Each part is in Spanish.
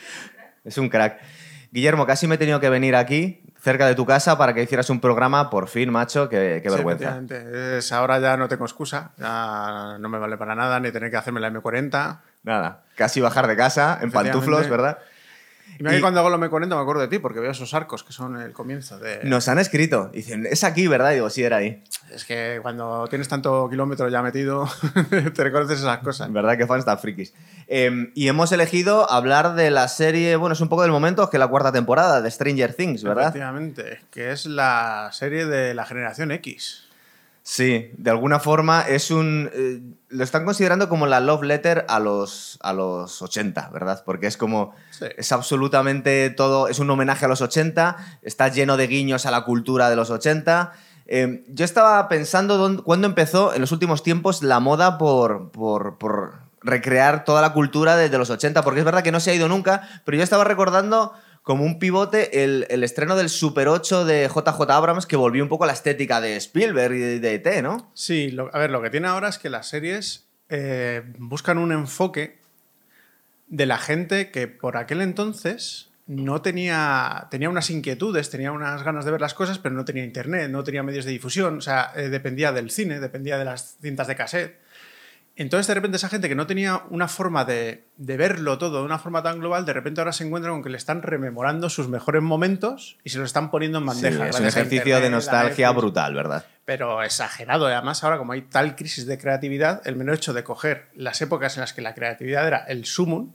Es un crack. Guillermo, casi me he tenido que venir aquí, cerca de tu casa, para que hicieras un programa, por fin, macho, qué, vergüenza. Es- ahora ya no tengo excusa, ya no me vale para nada, ni tener que hacerme la M40. Nada, casi bajar de casa en pantuflos. ¿verdad? Y mira que Y- cuando hago la M40 me acuerdo de ti, porque veo esos arcos que son el comienzo de... Nos han escrito, dicen, es aquí, ¿verdad? Y digo, sí, era ahí. Es que cuando tienes tanto kilómetro ya metido, te reconoces esas cosas. ¿Verdad que fans tan frikis? Eh, y hemos elegido hablar de la serie, bueno, es un poco del momento, que es la cuarta temporada de Stranger Things, ¿verdad? Efectivamente, que es la serie de la generación X. Sí, de alguna forma es un... eh, lo están considerando como la love letter a los, a los 80, ¿verdad? Porque es como... Sí. Es absolutamente todo... Es un homenaje a los 80, está lleno de guiños a la cultura de los 80. Eh, yo estaba pensando dónde- cuándo empezó en los últimos tiempos la moda por, por, por recrear toda la cultura de, de los 80, porque es verdad que no se ha ido nunca, pero yo estaba recordando como un pivote el, el estreno del Super 8 de JJ Abrams que volvió un poco a la estética de Spielberg y de, de ET, ¿no? Sí, a ver, lo que tiene ahora es que las series eh, buscan un enfoque de la gente que por aquel entonces no tenía, tenía unas inquietudes, tenía unas ganas de ver las cosas, pero no tenía internet, no tenía medios de difusión, o sea, eh, dependía del cine, dependía de las cintas de cassette. Entonces, de repente, esa gente que no tenía una forma de, de verlo todo de una forma tan global, de repente ahora se encuentra con que le están rememorando sus mejores momentos y se los están poniendo en Sí, bandeja. es un ejercicio Internet, de nostalgia brutal, ¿verdad? pero exagerado. Además, ahora como hay tal crisis de creatividad, el mero hecho de coger las épocas en las que la creatividad era el sumum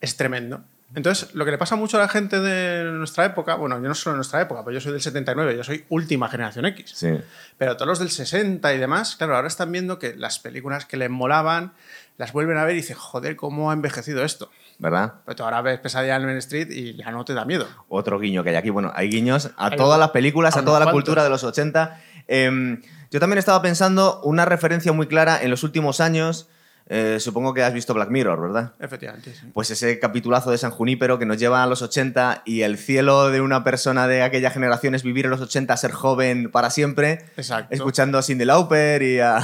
es tremendo. Entonces, lo que le pasa mucho a la gente de nuestra época, bueno, yo no solo de nuestra época, pues yo soy del 79, yo soy última generación X. Sí. Pero todos los del 60 y demás, claro, ahora están viendo que las películas que les molaban las vuelven a ver y dicen, joder, ¿cómo ha envejecido esto? ¿Verdad? Pero tú ahora ves Pesadilla en Elm Street y ya no te da miedo. Otro guiño que hay aquí. Bueno, hay guiños a Hay todas las películas, a toda la cuantos. cultura de los 80. Em, yo también estaba pensando una referencia muy clara en los últimos años. Eh, supongo que has visto Black Mirror, ¿verdad? Efectivamente, sí. Pues ese capitulazo de San Junípero que nos lleva a los 80 y el cielo de una persona de aquella generación es vivir en los 80, ser joven para siempre, Exacto. escuchando a Cindy Lauper y, a,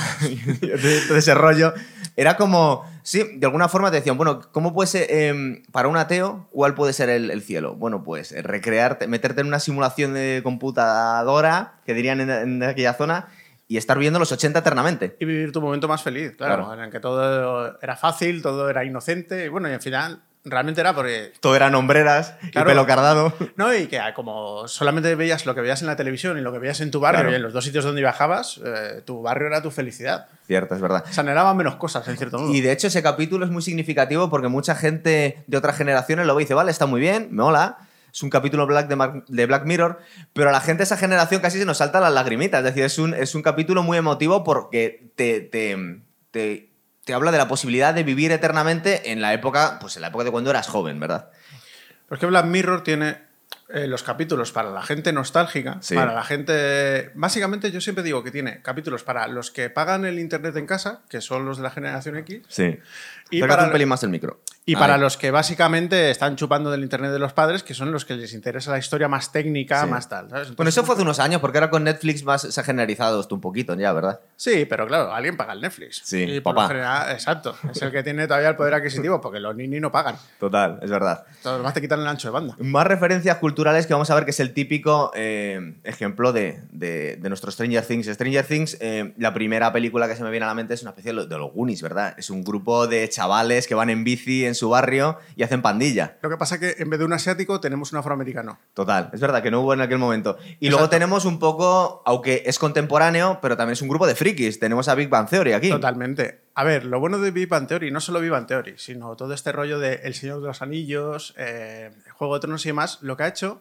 todo ese rollo. Era como, sí, de alguna forma te decían, bueno, ¿cómo puede ser, em, para un ateo, cuál puede ser el, el cielo? Bueno, pues eh, recrearte, meterte en una simulación de computadora, que dirían en, en aquella zona, y estar viendo los 80 eternamente. y vivir tu momento más feliz, claro, Claro. en el que todo era fácil, todo era inocente, y bueno, y al final realmente era porque... Todo eran hombreras Claro. y pelo cardado. No, y que ah, como solamente veías lo que veías en la televisión y lo que veías en tu barrio Claro. y en los dos sitios donde viajabas, eh, tu barrio era tu felicidad. Cierto, es verdad. Se anhelaban menos cosas, en cierto modo. Y de hecho ese capítulo es muy significativo porque mucha gente de otras generaciones lo ve y dice, vale, está muy bien, me mola. Es un capítulo de, Black Mirror, pero a la gente de esa generación casi se nos saltan las lagrimitas. Es decir, es un, es un capítulo muy emotivo porque te, te, te, te habla de la posibilidad de vivir eternamente en la época, pues en la época de cuando eras joven, ¿verdad? Porque Black Mirror tiene eh, los capítulos para la gente nostálgica, Sí. para la gente... Básicamente yo siempre digo que tiene capítulos para los que pagan el internet en casa, que son los de la generación X, Sí. Y Y para- un pelín más el micro. y para los que básicamente están chupando del internet de los padres, que son los que les interesa la historia más técnica, Sí. más tal. ¿sabes? Bueno, eso fue hace unos años, porque ahora con Netflix más se ha generalizado esto un poquito ya, ¿verdad? Sí, pero claro, alguien paga el Netflix. Sí, y por papá. general, exacto. Es el que tiene todavía el poder adquisitivo, porque los ninis no pagan. Total, es verdad. Todos los demás te quitan el ancho de banda. Más referencias culturales que vamos a ver que es el típico eh, ejemplo de, de- de nuestro Stranger Things. Stranger Things, eh, la primera película que se me viene a la mente es una especie de lo- de los Goonies, ¿verdad? Es un grupo de chavales que van en bici en su barrio y hacen pandilla. Lo que pasa es que en vez de un asiático tenemos un afroamericano. Total, es verdad que no hubo en aquel momento. Y luego tenemos un poco, aunque es contemporáneo, pero también es un grupo de frikis. Tenemos a Big Bang Theory aquí. Totalmente. A ver, lo bueno de Big Bang Theory, no solo Big Bang Theory, sino todo este rollo de El Señor de los Anillos, eh, Juego de Tronos y demás, lo que ha hecho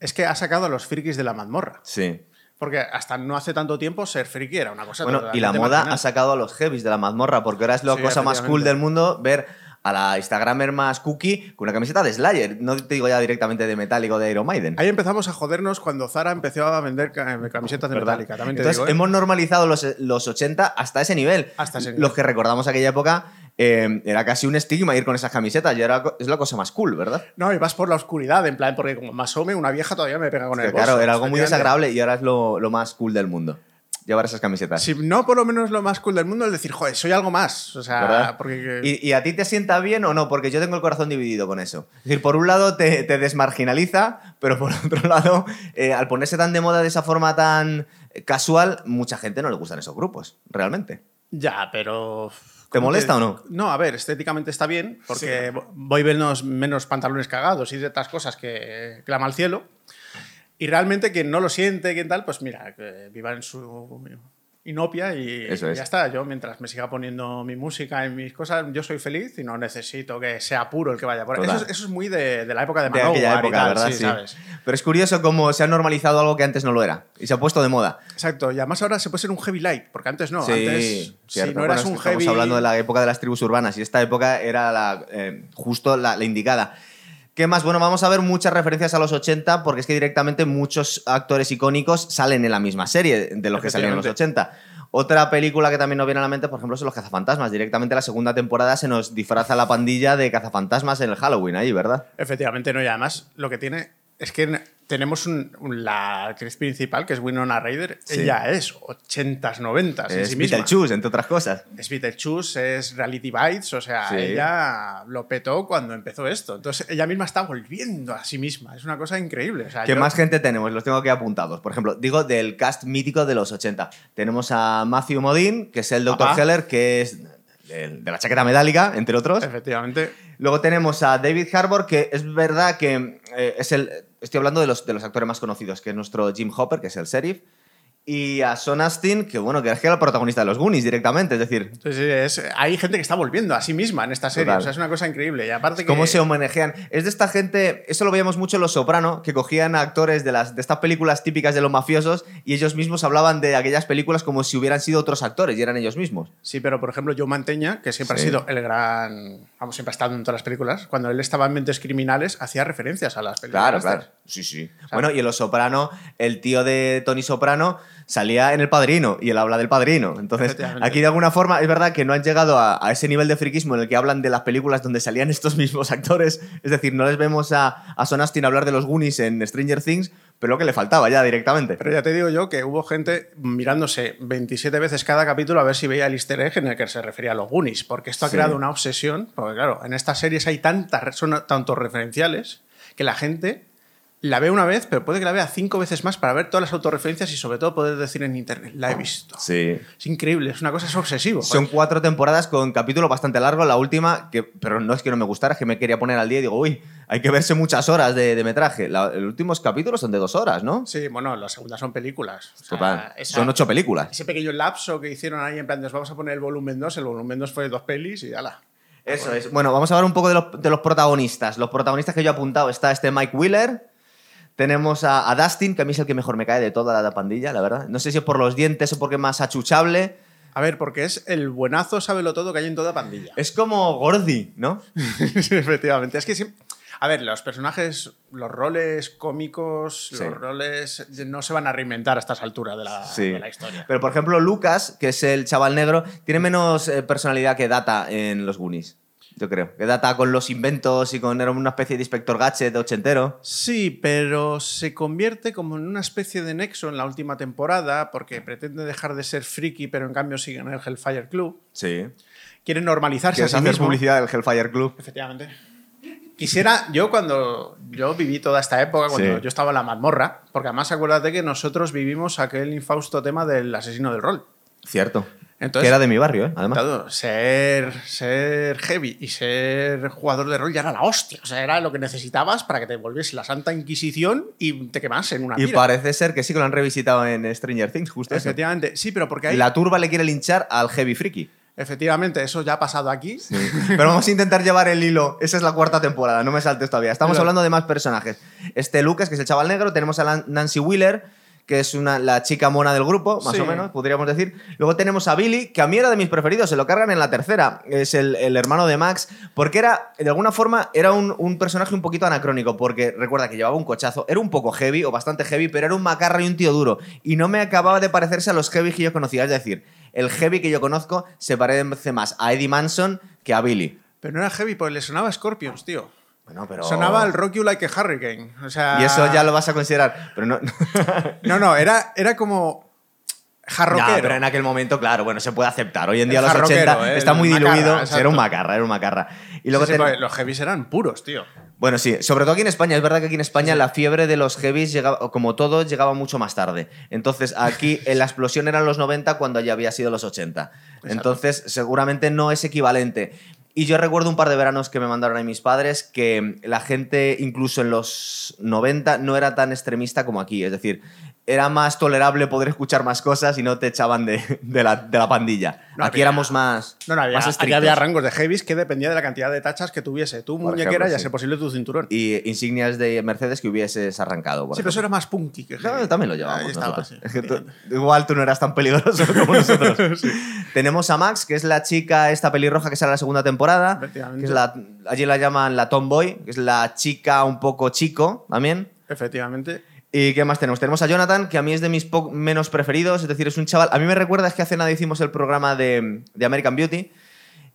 es que ha sacado a los frikis de la mazmorra. Sí. Porque hasta no hace tanto tiempo ser friki era una cosa Bueno, y la moda marginal. ha sacado a los heavies de la mazmorra, porque ahora es la Sí, cosa más cool del mundo ver a la Instagramer más cookie con una camiseta de Slayer. No te digo ya directamente de Metallica o de Iron Maiden. Ahí empezamos a jodernos cuando Zara empezó a vender ca- camisetas de. Metallica. También te Entonces digo, ¿eh? hemos normalizado los, los 80 hasta ese nivel. Hasta ese nivel. Los que recordamos aquella época eh, era casi un estigma ir con esas camisetas y ahora es la cosa más cool, ¿verdad? No, y vas por la oscuridad, en plan, porque como más home, una vieja todavía me pega con Que el claro, era algo muy desagradable y ahora es lo, lo más cool del mundo. llevar esas camisetas. Si no, por lo menos lo más cool del mundo es decir, joder, soy algo más. O sea, ¿Verdad? porque. ¿Y, y a ti te sienta bien o no? Porque yo tengo el corazón dividido con eso. Es decir, por un lado te, te desmarginaliza, pero por otro lado, eh, al ponerse tan de moda de esa forma tan casual, mucha gente no le gustan esos grupos, realmente. Ya, pero. ¿Te ¿cómo molesta o no? No, a ver, estéticamente está bien, porque voy a vernos menos pantalones cagados y de estas cosas que clama al cielo. Y realmente quien no lo siente, quien tal, pues mira, que viva en su inopia y, Eso y es. ya está. Yo, mientras me siga poniendo mi música y mis cosas, yo soy feliz y no necesito que sea puro el que vaya por. Eso, es- eso es muy de, de la época de De Manowar aquella y época, tal, ¿verdad? sí, Sí. ¿sabes? Pero es curioso cómo se ha normalizado algo que antes no lo era. Y se ha puesto de moda. Exacto, y además ahora se puede ser un heavy light, porque antes no. sí, antes, cierto. si no eras Bueno, es un estamos heavy. hablando de la época de las tribus urbanas y esta época era la, eh, justo la, la indicada. ¿Qué más? Bueno, vamos a ver muchas referencias a los 80 porque es que directamente muchos actores icónicos salen en la misma serie de los que salían en los 80. Otra película que también nos viene a la mente, por ejemplo, son los cazafantasmas. Directamente la segunda temporada se nos disfraza la pandilla de cazafantasmas en el Halloween ahí, ¿verdad? Efectivamente, no, y además lo que tiene es que tenemos un- un- la actriz principal, que es Winona Ryder, Sí. ella es 80s, 90s en Es sí misma. Beetlejuice, entre otras cosas. Es Beetlejuice, es Reality Bites, o sea, Sí. ella lo petó cuando empezó esto. Entonces ella misma está volviendo a sí misma, es una cosa increíble. O sea, ¿Qué yo- más gente tenemos? Los tengo aquí apuntados. Por ejemplo, digo del cast mítico de los 80. Tenemos a Matthew Modine, que es el Dr. Ajá. Heller, que es de la chaqueta metálica, entre otros. Efectivamente. Luego tenemos a David Harbour, que es verdad que eh, es el. Estoy hablando de los, de los actores más conocidos, que es nuestro Jim Hopper, que es el sheriff. Y a Son Astin, que bueno, que es que era el protagonista de los Goonies directamente. Es decir, Sí, sí, es- hay gente que está volviendo a sí misma en esta serie. Total. O sea, es una cosa increíble. Y aparte que. cómo se homenajean. Es de esta gente, eso lo veíamos mucho en Los Soprano, que cogían a actores de, las, de estas películas típicas de los mafiosos y ellos mismos hablaban de aquellas películas como si hubieran sido otros actores y eran ellos mismos. Sí, pero por ejemplo, Joe Manteña, que siempre Sí. ha sido el gran. Vamos, siempre ha estado en todas las películas. Cuando él estaba en Mentes Criminales, hacía referencias a las películas. Claro, claro. Sí, sí. Bueno, y en Los Soprano, el tío de Tony Soprano salía en El Padrino y él habla del Padrino. Entonces, aquí de alguna forma es verdad que no han llegado a, a ese nivel de friquismo en el que hablan de las películas donde salían estos mismos actores. Es decir, no les vemos a, a Son Astin hablar de los Goonies en Stranger Things, pero lo que le faltaba ya directamente. Pero ya te digo yo que hubo gente mirándose 27 veces cada capítulo a ver si veía el easter egg en el que se refería a los Goonies, porque esto ha Sí. creado una obsesión, porque claro, en estas series hay tantas, son tantos referenciales que la gente la ve una vez, pero puede que la vea cinco veces más para ver todas las autorreferencias y sobre todo poder decir en internet, la he visto. Sí. Es increíble, es una cosa, es obsesivo. Son joder. cuatro temporadas con capítulo bastante largo. La última, que, pero no es que no me gustara, es que me quería poner al día y digo, uy, hay que verse muchas horas de, de metraje. La- los últimos capítulos son de dos horas, ¿no? Sí, bueno, las segundas son películas. O sea, Total. esa- Son ocho películas. Ese pequeño lapso que hicieron ahí en plan, nos vamos a poner el volumen 2, el volumen 2 fue dos pelis y ala. Eso es. Bueno, vamos a hablar un poco de los, de los protagonistas. Los protagonistas que yo he apuntado está este Mike Wheeler. Tenemos a, a Dustin, que a mí es el que mejor me cae de toda la pandilla, la verdad. No sé si es por los dientes o porque es más achuchable. A ver, porque es el buenazo, sábelo todo que hay en toda pandilla. Es como Gordy, ¿no? Sí, efectivamente. Es que. A ver, los personajes, los roles cómicos, Sí. los roles no se van a reinventar a estas alturas de la, Sí. de la historia. Pero por ejemplo, Lucas, que es el chaval negro, tiene menos eh, personalidad que Data en los Goonies. Yo creo. Que Data con los inventos y con era una especie de inspector gadget ochentero. Sí, pero se convierte como en una especie de nexo en la última temporada porque pretende dejar de ser friki, pero en cambio sigue en el Hellfire Club. Sí. Quiere normalizarse ¿Quieres a sí hacer mismo. publicidad del Hellfire Club? Efectivamente. Quisiera, yo cuando yo viví toda esta época, cuando Sí. yo estaba en la mazmorra, porque además acuérdate que nosotros vivimos aquel infausto tema del asesino del rol. Cierto. Entonces- que era de mi barrio, ¿eh? Además. Claro, ser, ser heavy y ser jugador de rol ya era la hostia. O sea, era lo que necesitabas para que te volviese la Santa Inquisición y te quemas en una Y pira. parece ser que sí que lo han revisitado en Stranger Things, justo eso. Efectivamente, sí, pero porque hay... La turba le quiere linchar al heavy freaky. Efectivamente, eso ya ha pasado aquí. Pero vamos a intentar llevar el hilo. Esa es la cuarta temporada, no me saltes todavía. Estamos Pero- hablando de más personajes. Este Lucas, que es el chaval negro, tenemos a Nancy Wheeler, que es una, la chica mona del grupo, más Sí. o menos, podríamos decir. Luego tenemos a Billy, que a mí era de mis preferidos, se lo cargan en la tercera. Es el, el hermano de Max, porque era, de alguna forma, era un, un personaje un poquito anacrónico, porque recuerda que llevaba un cochazo, era un poco heavy o bastante heavy, pero era un macarra y un tío duro. Y no me acababa de parecerse a los heavy que yo conocía. Es decir, el heavy que yo conozco se parece más a Eddie Manson que a Billy. Pero no era heavy, porque le sonaba a Scorpions, tío. Bueno, pero... Sonaba al Rock You Like a Hurricane. O sea... Y eso ya lo vas a considerar. Pero no. No, no, era, era como. Jarroquero. Ya, pero en aquel momento, claro, bueno, se puede aceptar. Hoy en día El los jarroquero, 80 ¿eh? está El muy macarra, diluido. exacto. Era un macarra, era un macarra. Y luego Sí, sí, ten- porque los heavies eran puros, tío. Bueno, sí, sobre todo aquí en España. Es verdad que aquí en España la fiebre de los heavies, llegaba, como todo, llegaba mucho más tarde. Entonces, aquí en la explosión eran los 90 cuando ya había sido los 80. Entonces, seguramente no es equivalente. Y yo recuerdo un par de veranos que me mandaron ahí mis padres que la gente, incluso en los 90, no era tan extremista como aquí. Es decir, era más tolerable poder escuchar más cosas y no te echaban de, de la, de la pandilla. No aquí había- éramos más, No, no, había, más aquí había rangos de heavies que dependía de la cantidad de tachas que tuviese tu Por muñequera ejemplo, y a sí. ser posible tu cinturón. Y insignias de Mercedes que hubieses arrancado. por sí, pero eso era más punky que No, heavy. también lo llevamos Ahí estaba, nosotros. sí. Es que tú- igual tú no eras tan peligroso como nosotros. Tenemos a Max, que es la chica esta pelirroja que sale la segunda temporada. Efectivamente. Que es la, allí la llaman la tomboy, que es la chica un poco chico también. Efectivamente. ¿Y qué más tenemos? Tenemos a Jonathan, que a mí es de mis menos preferidos, es decir, es un chaval... A mí me recuerda, es que hace nada hicimos el programa de, de American Beauty,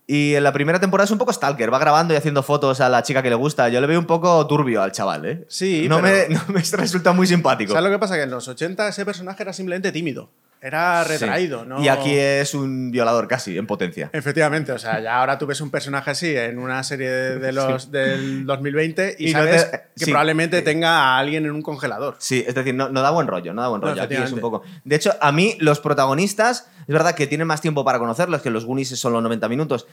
y en la primera temporada es un poco stalker, va grabando y haciendo fotos a la chica que le gusta. Yo le veo un poco turbio al chaval, ¿eh? Sí, no, pero- me, no me resulta muy simpático. ¿Sabes lo que pasa? Que en los 80 ese personaje era simplemente tímido. Era retraído, Sí. ¿no? Y aquí es un violador casi, en potencia. Efectivamente, o sea, ya ahora tú ves un personaje así en una serie de, de los, del 2020 y, Y no sabes te- que sí. probablemente tenga a alguien en un congelador. Sí, es decir, no, no da buen rollo, no da buen No, rollo. Aquí es un efectivamente. poco. De hecho, a mí, los protagonistas, es verdad que tienen más tiempo para conocerlos, que los Goonies son los 90 minutos.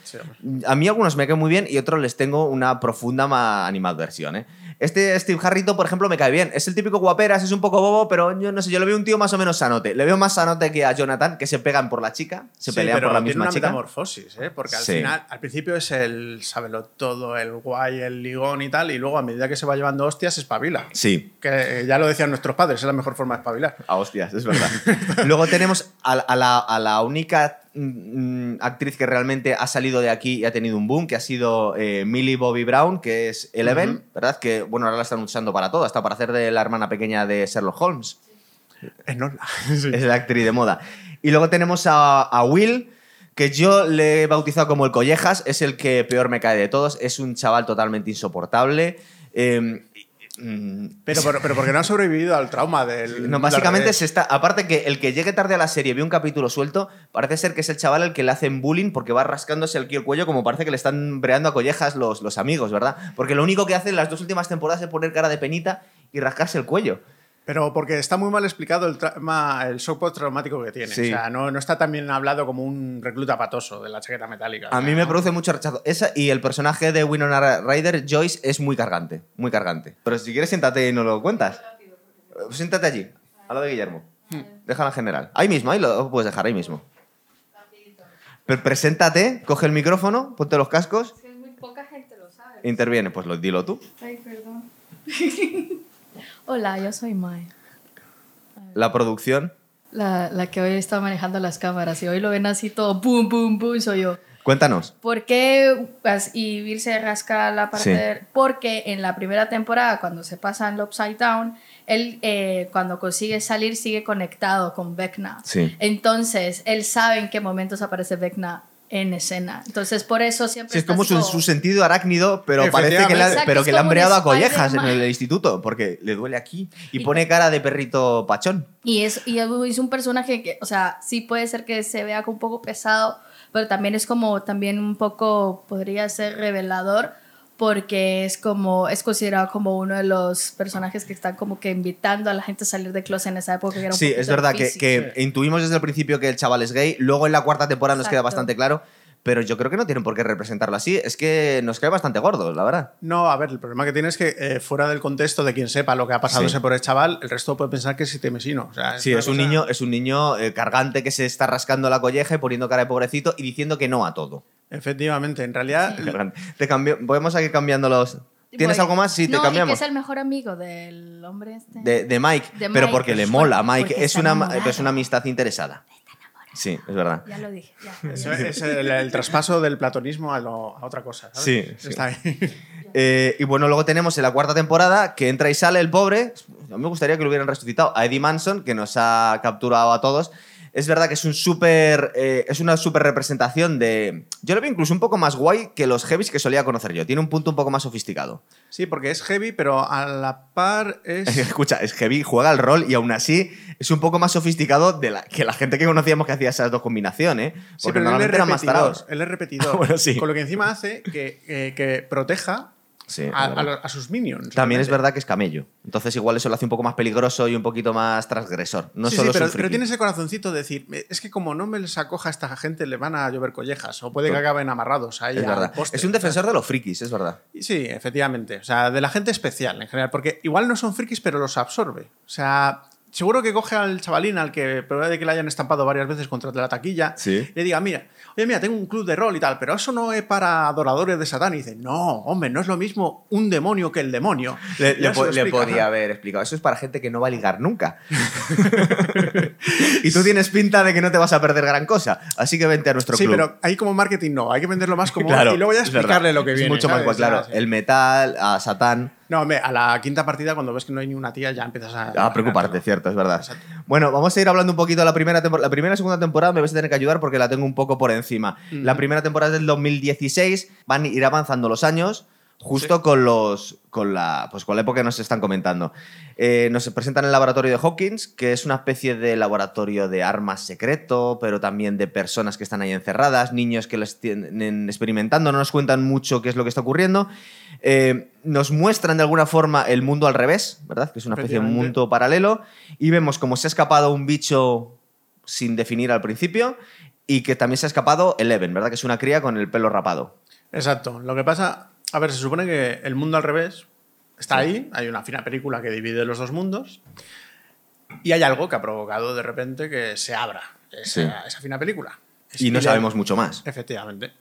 A mí algunos me caen muy bien y otros les tengo una profunda ma- animadversión, ¿eh? Este Steve Harrington, por ejemplo, me cae bien. Es el típico guaperas, es un poco bobo, pero yo no sé, yo le veo un tío más o menos sanote. Le veo más sanote que a Jonathan, que se pegan por la chica, se Sí, pelean pero por la tiene misma una chica. metamorfosis, ¿eh? Porque al Sí. final, al principio es el sábelo todo, el guay, el ligón y tal, y luego a medida que se va llevando hostias, espabila. Sí, Que eh, ya lo decían nuestros padres, es la mejor forma de espabilar. A hostias, es verdad. Luego tenemos a, a la, a la única mm, actriz que realmente ha salido de aquí y ha tenido un boom, que ha sido eh, Millie Bobby Brown, que es Eleven, Ujú. ¿verdad? Que, bueno, ahora la están usando para todo, hasta para hacer de la hermana pequeña de Sherlock Holmes. Enola. Sí. Es la actriz de moda. Y luego tenemos a, a Will, que yo le he bautizado como el Collejas, es el que peor me cae de todos, es un chaval totalmente insoportable. eh, mm, Pero, pero, pero porque no ha sobrevivido al trauma del. No, básicamente se está. Aparte que el que llegue tarde a la serie ve un capítulo suelto, parece ser que es el chaval al que le hacen bullying porque va rascándose aquí el cuello, como parece que le están breando a collejas los, los amigos, ¿verdad? Porque lo único que hace en las dos últimas temporadas es poner cara de penita y rascarse el cuello. Pero porque está muy mal explicado el trauma, el shock postraumático que tiene. Sí. O sea, no, no está tan bien hablado como un recluta patoso de la chaqueta metálica. A mí me produce mucho rechazo. Esa y el personaje de Winona Ryder, Joyce, es muy cargante, muy cargante. Pero si quieres, siéntate y no lo cuentas. Eh, Siéntate allí, a lo de Guillermo. Déjala en general. Ahí mismo, ahí lo puedes dejar, ahí mismo. Pero preséntate, coge el micrófono, ponte los cascos. Es que muy poca gente lo sabe. Interviene, pues lo, dilo tú. Ay, perdón. Hola, yo soy Mai. La producción. La, la que hoy está manejando las cámaras y hoy lo ven así todo boom, boom, boom, soy yo. Cuéntanos. ¿Por qué y Bill se rasca la parte Sí. de- Porque en la primera temporada, cuando se pasa en Upside Down, él eh, cuando consigue salir sigue conectado con Vecna. Sí. Entonces, él sabe en qué momentos aparece Vecna en escena. Entonces, por eso siempre Sí, es como su, su sentido arácnido, pero parece que, le, ha- Exacto, pero que le han breado a collejas en el instituto, porque le duele aquí y Y- pone cara de perrito pachón. Y es, y es un personaje que, o sea, sí puede ser que se vea un poco pesado, pero también es como, también un poco, podría ser revelador, porque es como, es considerado como uno de los personajes que están como que invitando a la gente a salir de closet en esa época. Que era un Sí, es verdad que, que intuimos desde el principio que el chaval es gay, luego en la cuarta temporada nos queda Exacto. bastante claro, pero yo creo que no tienen por qué representarlo así, es que nos cae bastante gordo, la verdad. No, a ver, el problema que tiene es que eh, fuera del contexto de quien sepa lo que ha pasado Sí. ese por el chaval, el resto puede pensar que es temesino. O sea, Sí, es un cosa- niño, es un niño eh, cargante que se está rascando la colleja y poniendo cara de pobrecito y diciendo que no a todo. Efectivamente, en realidad. Te cambio, podemos seguir cambiando los. ¿Tienes Voy. algo más? Sí, te no, cambiamos. que es el mejor amigo del hombre este. De, de Mike, De pero Mike, porque le pues, mola. porque Mike es una, es una amistad interesada. Sí, es verdad. Ya lo dije. ya. Eso es el, el traspaso del platonismo a, lo- a otra cosa. ¿sabes? Sí, sí. Está ahí. Eh, y bueno, luego tenemos en la cuarta temporada que entra y sale el pobre. A mí me gustaría que lo hubieran resucitado. A Eddie Manson, que nos ha capturado a todos. Es verdad que es un súper. eh, es una súper representación de. Yo lo veo incluso un poco más guay que los heavies que solía conocer yo. Tiene un punto un poco más sofisticado. Sí, porque es heavy, pero a la par es. Escucha, es heavy, juega el rol y aún así es un poco más sofisticado de la, que la gente que conocíamos que hacía esas dos combinaciones. ¿eh? Sí, Porque pero él es normalmente eran más repetidor. tarados. Él es repetidor. Bueno, sí. Con lo que encima hace que, que- que proteja Sí, a, sus minions. También es verdad que es camello. Entonces igual eso lo hace un poco más peligroso y un poquito más transgresor. No sí, solo sí, pero, pero tiene ese corazoncito de decir, "Eh, es que como no me les acoja a esta gente, le van a llover collejas o puede que acaben amarrados ahí Es al verdad. poste". Es un defensor de los frikis, es verdad. Sí, efectivamente. O sea, de la gente especial en general. Porque igual no son frikis, pero los absorbe. O sea, seguro que coge al chavalín al que puede que le hayan estampado varias veces contra la taquilla. Sí. Y le diga, mira, oye, mira, tengo un club de rol y tal, pero eso no es para adoradores de Satán. Y dice, no, hombre, no es lo mismo un demonio que el demonio. Le, le po- podía haber explicado. Eso es para gente que no va a ligar nunca. y tú tienes pinta de que no te vas a perder gran cosa. Así que vente a nuestro Sí, club. pero ahí como marketing no, hay que venderlo más como... Claro, y luego ya explicarle lo que Es viene. mucho más claro. Sí. El metal, a Satán. No, hombre, a la quinta partida, cuando ves que no hay ni una tía, ya empiezas a... A preocuparte, cierto, es verdad. Exacto. Bueno, vamos a ir hablando un poquito de la primera temporada. La primera y segunda temporada me vais a tener que ayudar porque la tengo un poco por encima. La primera temporada es del 2016, van a ir avanzando los años. Justo con los con la pues con la época que nos están comentando. Eh, nos presentan el laboratorio de Hawkins, que es una especie de laboratorio de armas secreto, pero también de personas que están ahí encerradas, niños que lo tienen experimentando, no nos cuentan mucho qué es lo que está ocurriendo. Eh, nos muestran de alguna forma el mundo al revés, ¿verdad? Que es una especie de mundo paralelo. Y vemos cómo se ha escapado un bicho sin definir al principio y que también se ha escapado Eleven, ¿verdad? Que es una cría con el pelo rapado. Exacto. Lo que pasa, a ver, se supone que el mundo al revés está ahí, hay una fina película que divide los dos mundos y hay algo que ha provocado de repente que se abra esa, Sí. esa fina película. Y no sabemos mucho más. Efectivamente.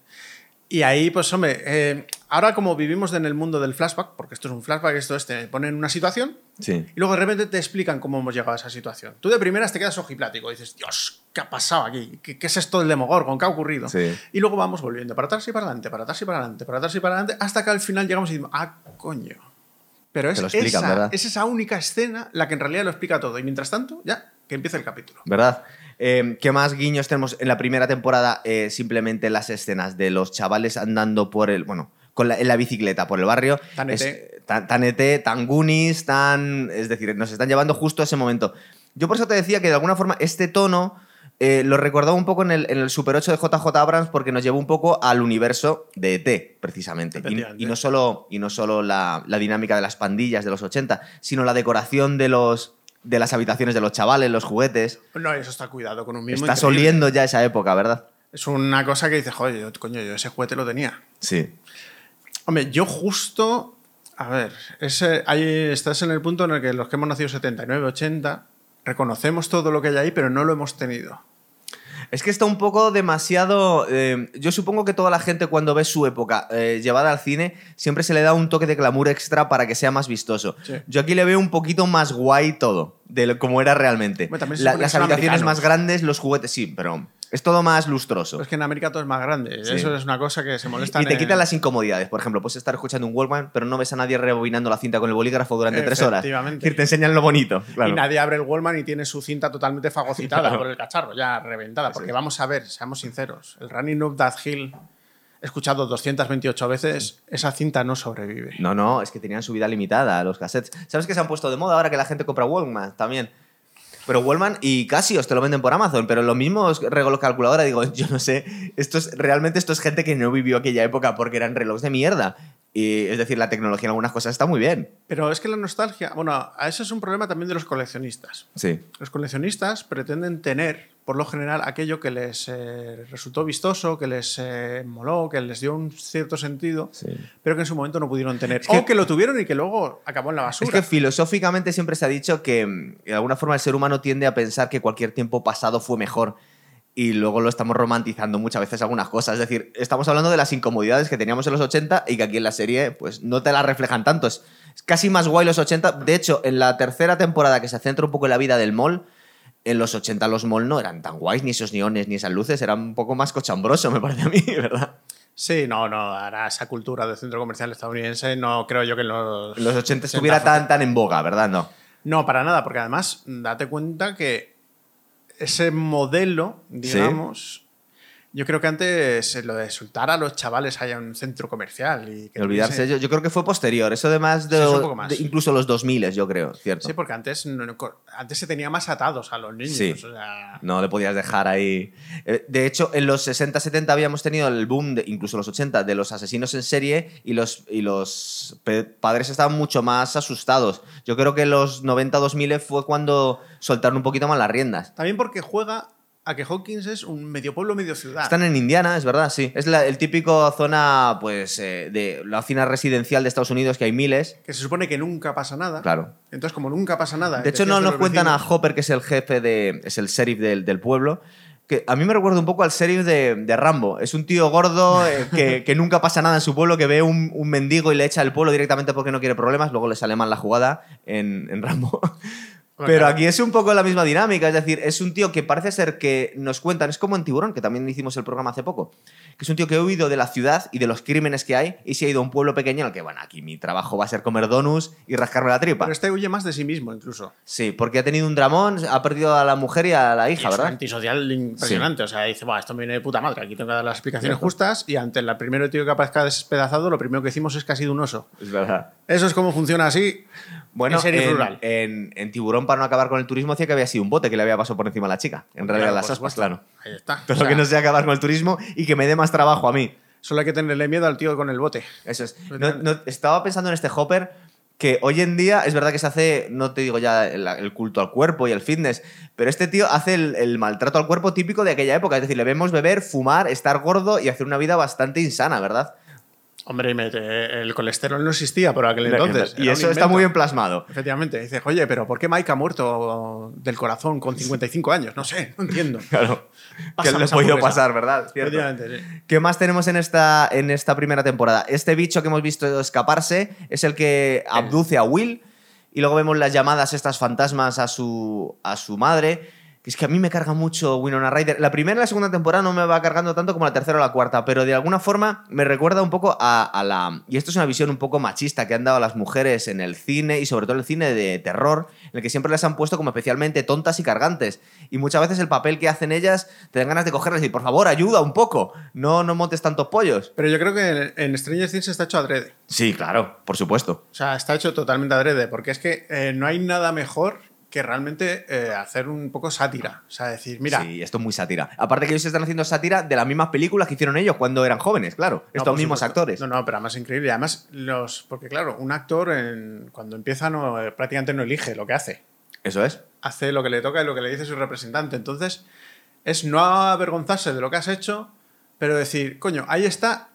Y ahí, pues hombre, eh, ahora como vivimos en el mundo del flashback, porque esto es un flashback, esto es, te ponen una situación Sí. y luego de repente te explican cómo hemos llegado a esa situación. Tú de primeras te quedas ojiplático, dices, Dios, ¿qué ha pasado aquí? ¿Qué, qué es esto del Demogorgon? ¿Qué ha ocurrido? Sí. Y luego vamos volviendo para atrás y para adelante, para atrás y para adelante, para atrás y para adelante, hasta que al final llegamos y decimos, ah, coño. Pero es, explican, esa, es esa única escena la que en realidad lo explica todo. Y mientras tanto, ya, que empiece el capítulo. ¿Verdad? Eh, ¿Qué más guiños tenemos en la primera temporada? Eh, simplemente las escenas de los chavales andando por el. Bueno, con la- en la bicicleta por el barrio. Tan Es- ET. tan, tan ET, tan Goonies, tan. Es decir, nos están llevando justo a ese momento. Yo por eso te decía que de alguna forma este tono. eh, lo recordaba un poco en el, en el Super 8 de JJ Abrams porque nos llevó un poco al universo de ET, precisamente. Y, no solo, y no solo la, la dinámica de las pandillas de los 80, sino la decoración de, los, de las habitaciones de los chavales, los juguetes. No, eso está cuidado con un mismo. Estás oliendo ya esa época, ¿verdad? Es una cosa que dices, joder, yo- coño, yo ese juguete lo tenía. Sí. Hombre, yo justo. A ver, ese, ahí estás en el punto en el que los que hemos nacido 79, 80, reconocemos todo lo que hay ahí, pero no lo hemos tenido. Es que está un poco demasiado. eh, yo supongo que toda la gente, cuando ve su época eh, llevada al cine, siempre se le da un toque de glamour extra para que sea más vistoso. Sí. Yo aquí le veo un poquito más guay todo, de lo, como era realmente. Bueno, La- las habitaciones más grandes, los juguetes, sí, pero es todo más lustroso. Es que en América todo es más grande. Sí. Eso es una cosa que se molesta. Y te quitan las incomodidades. Por ejemplo, puedes estar escuchando un Walkman, pero no ves a nadie rebobinando la cinta con el bolígrafo durante tres horas. Efectivamente. Decir, te enseñan lo bonito. Claro. Y nadie abre el Wallman y tiene su cinta totalmente fagocitada por el cacharro, ya reventada. Porque vamos a ver, seamos sinceros, el Running Up That Hill, escuchado 228 veces, esa cinta no sobrevive. No, no, es que tenían su vida limitada los cassettes. ¿Sabes que se han puesto de moda ahora que la gente compra Walkman también? Pero Wallman y Casio te lo venden por Amazon, pero los mismos relojes calculadora, digo, yo no sé, esto es, realmente esto es gente que no vivió aquella época porque eran relojes de mierda. Y es decir, la tecnología en algunas cosas está muy bien. Pero es que la nostalgia, bueno, a eso es un problema también de los coleccionistas. Sí. Los coleccionistas pretenden tener, por lo general, aquello que les eh, resultó vistoso, que les eh, moló, que les dio un cierto sentido, Sí. pero que en su momento no pudieron tener. Es que- o que lo tuvieron y que luego acabó en la basura. Es que filosóficamente siempre se ha dicho que mm, de alguna forma el ser humano tiende a pensar que cualquier tiempo pasado fue mejor y luego lo estamos romantizando muchas veces algunas cosas. Es decir, estamos hablando de las incomodidades que teníamos en los 80 y que aquí en la serie pues no te las reflejan tanto. Es, es casi más guay los 80. De hecho, en la tercera temporada que se centra un poco en la vida del mall, en los 80 los mall no eran tan guays, ni esos neones, ni esas luces, eran un poco más cochambroso, me parece a mí, ¿verdad? Sí, no, no, ahora esa cultura del centro comercial estadounidense no creo yo que en los... En los 80 estuviera tan, tan en boga, ¿verdad? No. No, para nada, porque además date cuenta que ese modelo, digamos, yo creo que antes eh, lo de soltar a los chavales allá en un centro comercial y que olvidarse, yo, yo creo que fue posterior, eso de más de, Sí, es un poco más. de incluso los 2000, yo creo, ¿cierto? Sí, porque antes, no- antes se tenía más atados a los niños. Sí. o sea, No le podías dejar ahí. Eh, De hecho, en los 60-70 habíamos tenido el boom, de, incluso los 80, de los asesinos en serie y los, y los padres estaban mucho más asustados. Yo creo que los 90-2000 fue cuando soltaron un poquito más las riendas. También porque juega a que Hawkins es un medio pueblo, medio ciudad. Están en Indiana, es verdad, sí. Es la- el típico zona, pues, eh, de la zona residencial de Estados Unidos, que hay miles. Que se supone que nunca pasa nada. Claro. Entonces, como nunca pasa nada. De hecho, no nos cuentan a Hopper, que es el jefe de. es el sheriff del, del pueblo. Que a mí me recuerda un poco al sheriff de, de Rambo. Es un tío gordo eh, que, que nunca pasa nada en su pueblo, que ve un, un mendigo y le echa el pueblo directamente porque no quiere problemas. Luego le sale mal la jugada en, en Rambo. Pero aquí es un poco la misma dinámica, es decir, es un tío que parece ser que nos cuentan, es como en Tiburón, que también hicimos el programa hace poco, que es un tío que ha huido de la ciudad y de los crímenes que hay y se ha ido a un pueblo pequeño en el que, bueno, aquí mi trabajo va a ser comer donuts y rascarme la tripa. Pero este huye más de sí mismo, incluso. Sí, porque ha tenido un dramón, ha perdido a la mujer y a la Y hija, es ¿verdad? antisocial impresionante. O sea, dice, "Buah, esto me viene de puta madre. Aquí tengo que dar las explicaciones justas. Y ante el primero tío que aparezca despedazado, lo primero que decimos es que ha sido un oso. Es verdad. Eso es como funciona así. Bueno, En serie en, rural. en- en Tiburón, para no acabar con el turismo, decía que había sido un bote que le había pasado por encima a la chica. En realidad, Claro, las supuesto. claro. Ahí está. Todo O sea, que no sea acabar con el turismo y que me dé más trabajo a mí. Solo hay que tenerle miedo al tío con el bote. Eso es. No- no- estaba pensando en este Hopper que hoy en día es verdad que se hace, no te digo ya el, el culto al cuerpo y el fitness, pero este tío hace el, el maltrato al cuerpo típico de aquella época. Es decir, le vemos beber, fumar, estar gordo y hacer una vida bastante insana, ¿verdad? Hombre, mete- el colesterol no existía por aquel entonces. y eso está muy bien plasmado. Efectivamente. Dices, oye, pero ¿por qué Mike ha muerto del corazón con 55 años? No sé, no entiendo. Claro. Pasa, que le ha podido pasar, ¿verdad? Efectivamente, sí. ¿Qué más tenemos en esta, en esta primera temporada? Este bicho que hemos visto escaparse es el que abduce a Will y luego vemos las llamadas estas fantasmas a su, a su madre. Que es que a mí me carga mucho Winona Ryder. La primera y la segunda temporada no me va cargando tanto como la tercera o la cuarta, pero de alguna forma me recuerda un poco a, a la... Y esto es una visión un poco machista que han dado a las mujeres en el cine y sobre todo en el cine de terror, en el que siempre les han puesto como especialmente tontas y cargantes. Y muchas veces el papel que hacen ellas te dan ganas de cogerles y decir, por favor, ayuda un poco. No, no montes tantos pollos. Pero yo creo que en, en Stranger Things está hecho adrede. Sí, claro, por supuesto. O sea, está hecho totalmente adrede, porque es que eh, no hay nada mejor que realmente eh, hacer un poco sátira. O sea, decir, mira, Sí, esto es muy sátira. Aparte que ellos están haciendo sátira de las mismas películas que hicieron ellos cuando eran jóvenes, claro. No, Estos mismos supuesto. actores. No, no, pero además increíble. Y Además, los. Porque claro, un actor en- cuando empieza no, eh, prácticamente no elige lo que hace. Eso es. Hace lo que le toca y lo que le dice su representante. Entonces, es no avergonzarse de lo que has hecho, pero decir, coño, ahí está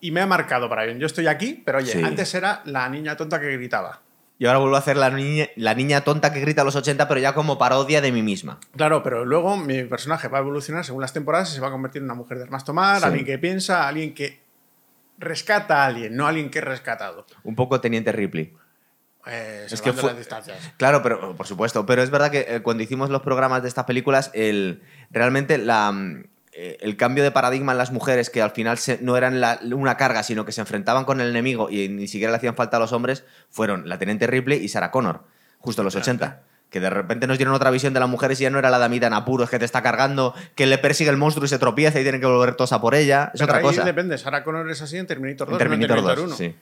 y me ha marcado para bien. Yo estoy aquí, pero oye, Sí. antes era la niña tonta que gritaba. Y ahora vuelvo a hacer la niña, la niña tonta que grita a los 80, pero ya como parodia de mí misma. Claro, pero luego mi personaje va a evolucionar según las temporadas y se va a convertir en una mujer de armas tomar, Sí. alguien que piensa, alguien que rescata a alguien, no alguien que es rescatado. Un poco Teniente Ripley. Eh, Es que fue- las distancias. Claro, pero por supuesto. Pero es verdad que eh, cuando hicimos los programas de estas películas, el, realmente la, mm, el cambio de paradigma en las mujeres, que al final se- no eran la- una carga, sino que se enfrentaban con el enemigo y ni siquiera le hacían falta a los hombres, fueron la Teniente Ripley y Sarah Connor, justo en los 80. Que de repente nos dieron otra visión de las mujeres y ya no era la damita en apuros que te está cargando, que le persigue el monstruo y se tropieza y tienen que volver todos a por ella. Es Pero otra ahí cosa. depende, Sarah Connor es así en Terminator 2, En Terminator, no en 2, 1. sí.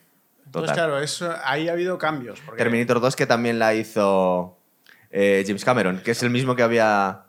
Entonces, claro, eso, ahí ha habido cambios. porque- Terminator 2 que también la hizo eh, James Cameron, que es el mismo que había...